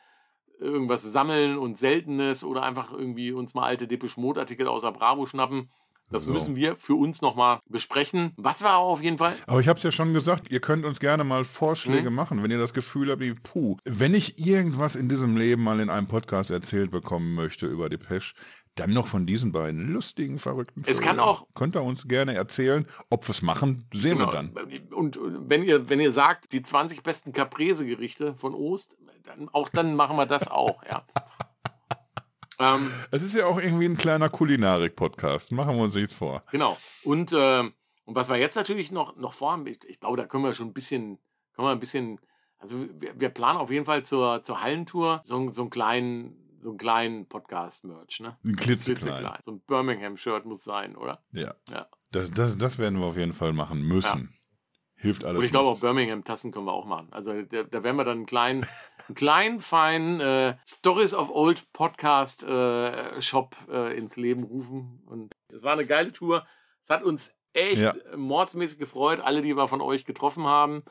irgendwas sammeln und Seltenes oder einfach irgendwie uns mal alte Depeche Mode Artikel außer Bravo schnappen. Das so. müssen wir für uns nochmal besprechen. Was war auf jeden Fall? Aber ich habe es ja schon gesagt, ihr könnt uns gerne mal Vorschläge mhm. machen, wenn ihr das Gefühl habt, wie, puh, wenn ich irgendwas in diesem Leben mal in einem Podcast erzählt bekommen möchte über Depeche, dann noch von diesen beiden lustigen, verrückten Es kann auch. Könnt ihr uns gerne erzählen. Ob wir es machen, sehen genau. wir dann. Und wenn ihr, wenn ihr sagt, die 20 besten Caprese-Gerichte von Ost, dann auch dann machen wir das auch, ja. ähm, es ist ja auch irgendwie ein kleiner Kulinarik-Podcast. Machen wir uns nichts vor. Genau. Und, äh, und was wir jetzt natürlich noch, noch vorhaben, ich, ich glaube, da können wir schon ein bisschen, können wir ein bisschen, also wir, wir planen auf jeden Fall zur, zur Hallentour so, so einen kleinen so einen kleinen Podcast-Merch, ne? Ein klitzeklein. So ein Birmingham-Shirt muss sein, oder? Ja. ja. Das, das, das werden wir auf jeden Fall machen müssen. Ja. Hilft alles. Und ich glaube auch Birmingham-Tassen können wir auch machen. Also da, da werden wir dann einen kleinen, einen kleinen feinen äh, Stories of Old Podcast äh, Shop äh, ins Leben rufen. Und es war eine geile Tour. Es hat uns echt ja. mordsmäßig gefreut, alle, die wir von euch getroffen haben.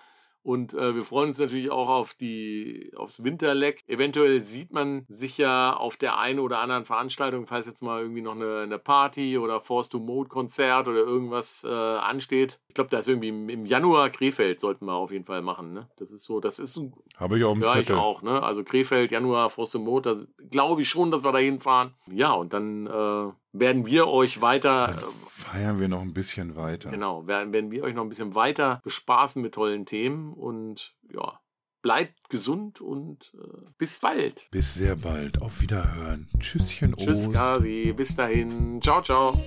Und äh, wir freuen uns natürlich auch auf die, aufs Winterleck. Eventuell sieht man sich ja auf der einen oder anderen Veranstaltung, falls jetzt mal irgendwie noch eine, eine Party oder Force to Mode Konzert oder irgendwas äh, ansteht. Ich glaube, da ist irgendwie im, im, Januar Krefeld sollten wir auf jeden Fall machen. Ne? Das ist so, das ist ein. Habe ich auch im Ja, Zettel. ich auch. Ne? Also Krefeld, Januar, Force to Mode, da glaube ich schon, dass wir da hinfahren. Ja, und dann äh, werden wir euch weiter. Dann feiern wir noch ein bisschen weiter. Genau, werden, werden wir euch noch ein bisschen weiter bespaßen mit tollen Themen und ja, bleibt gesund und äh, bis bald. Bis sehr bald. Auf Wiederhören. Tschüsschen, Tschüss, Ost. Kasi, bis dahin. Ciao, ciao.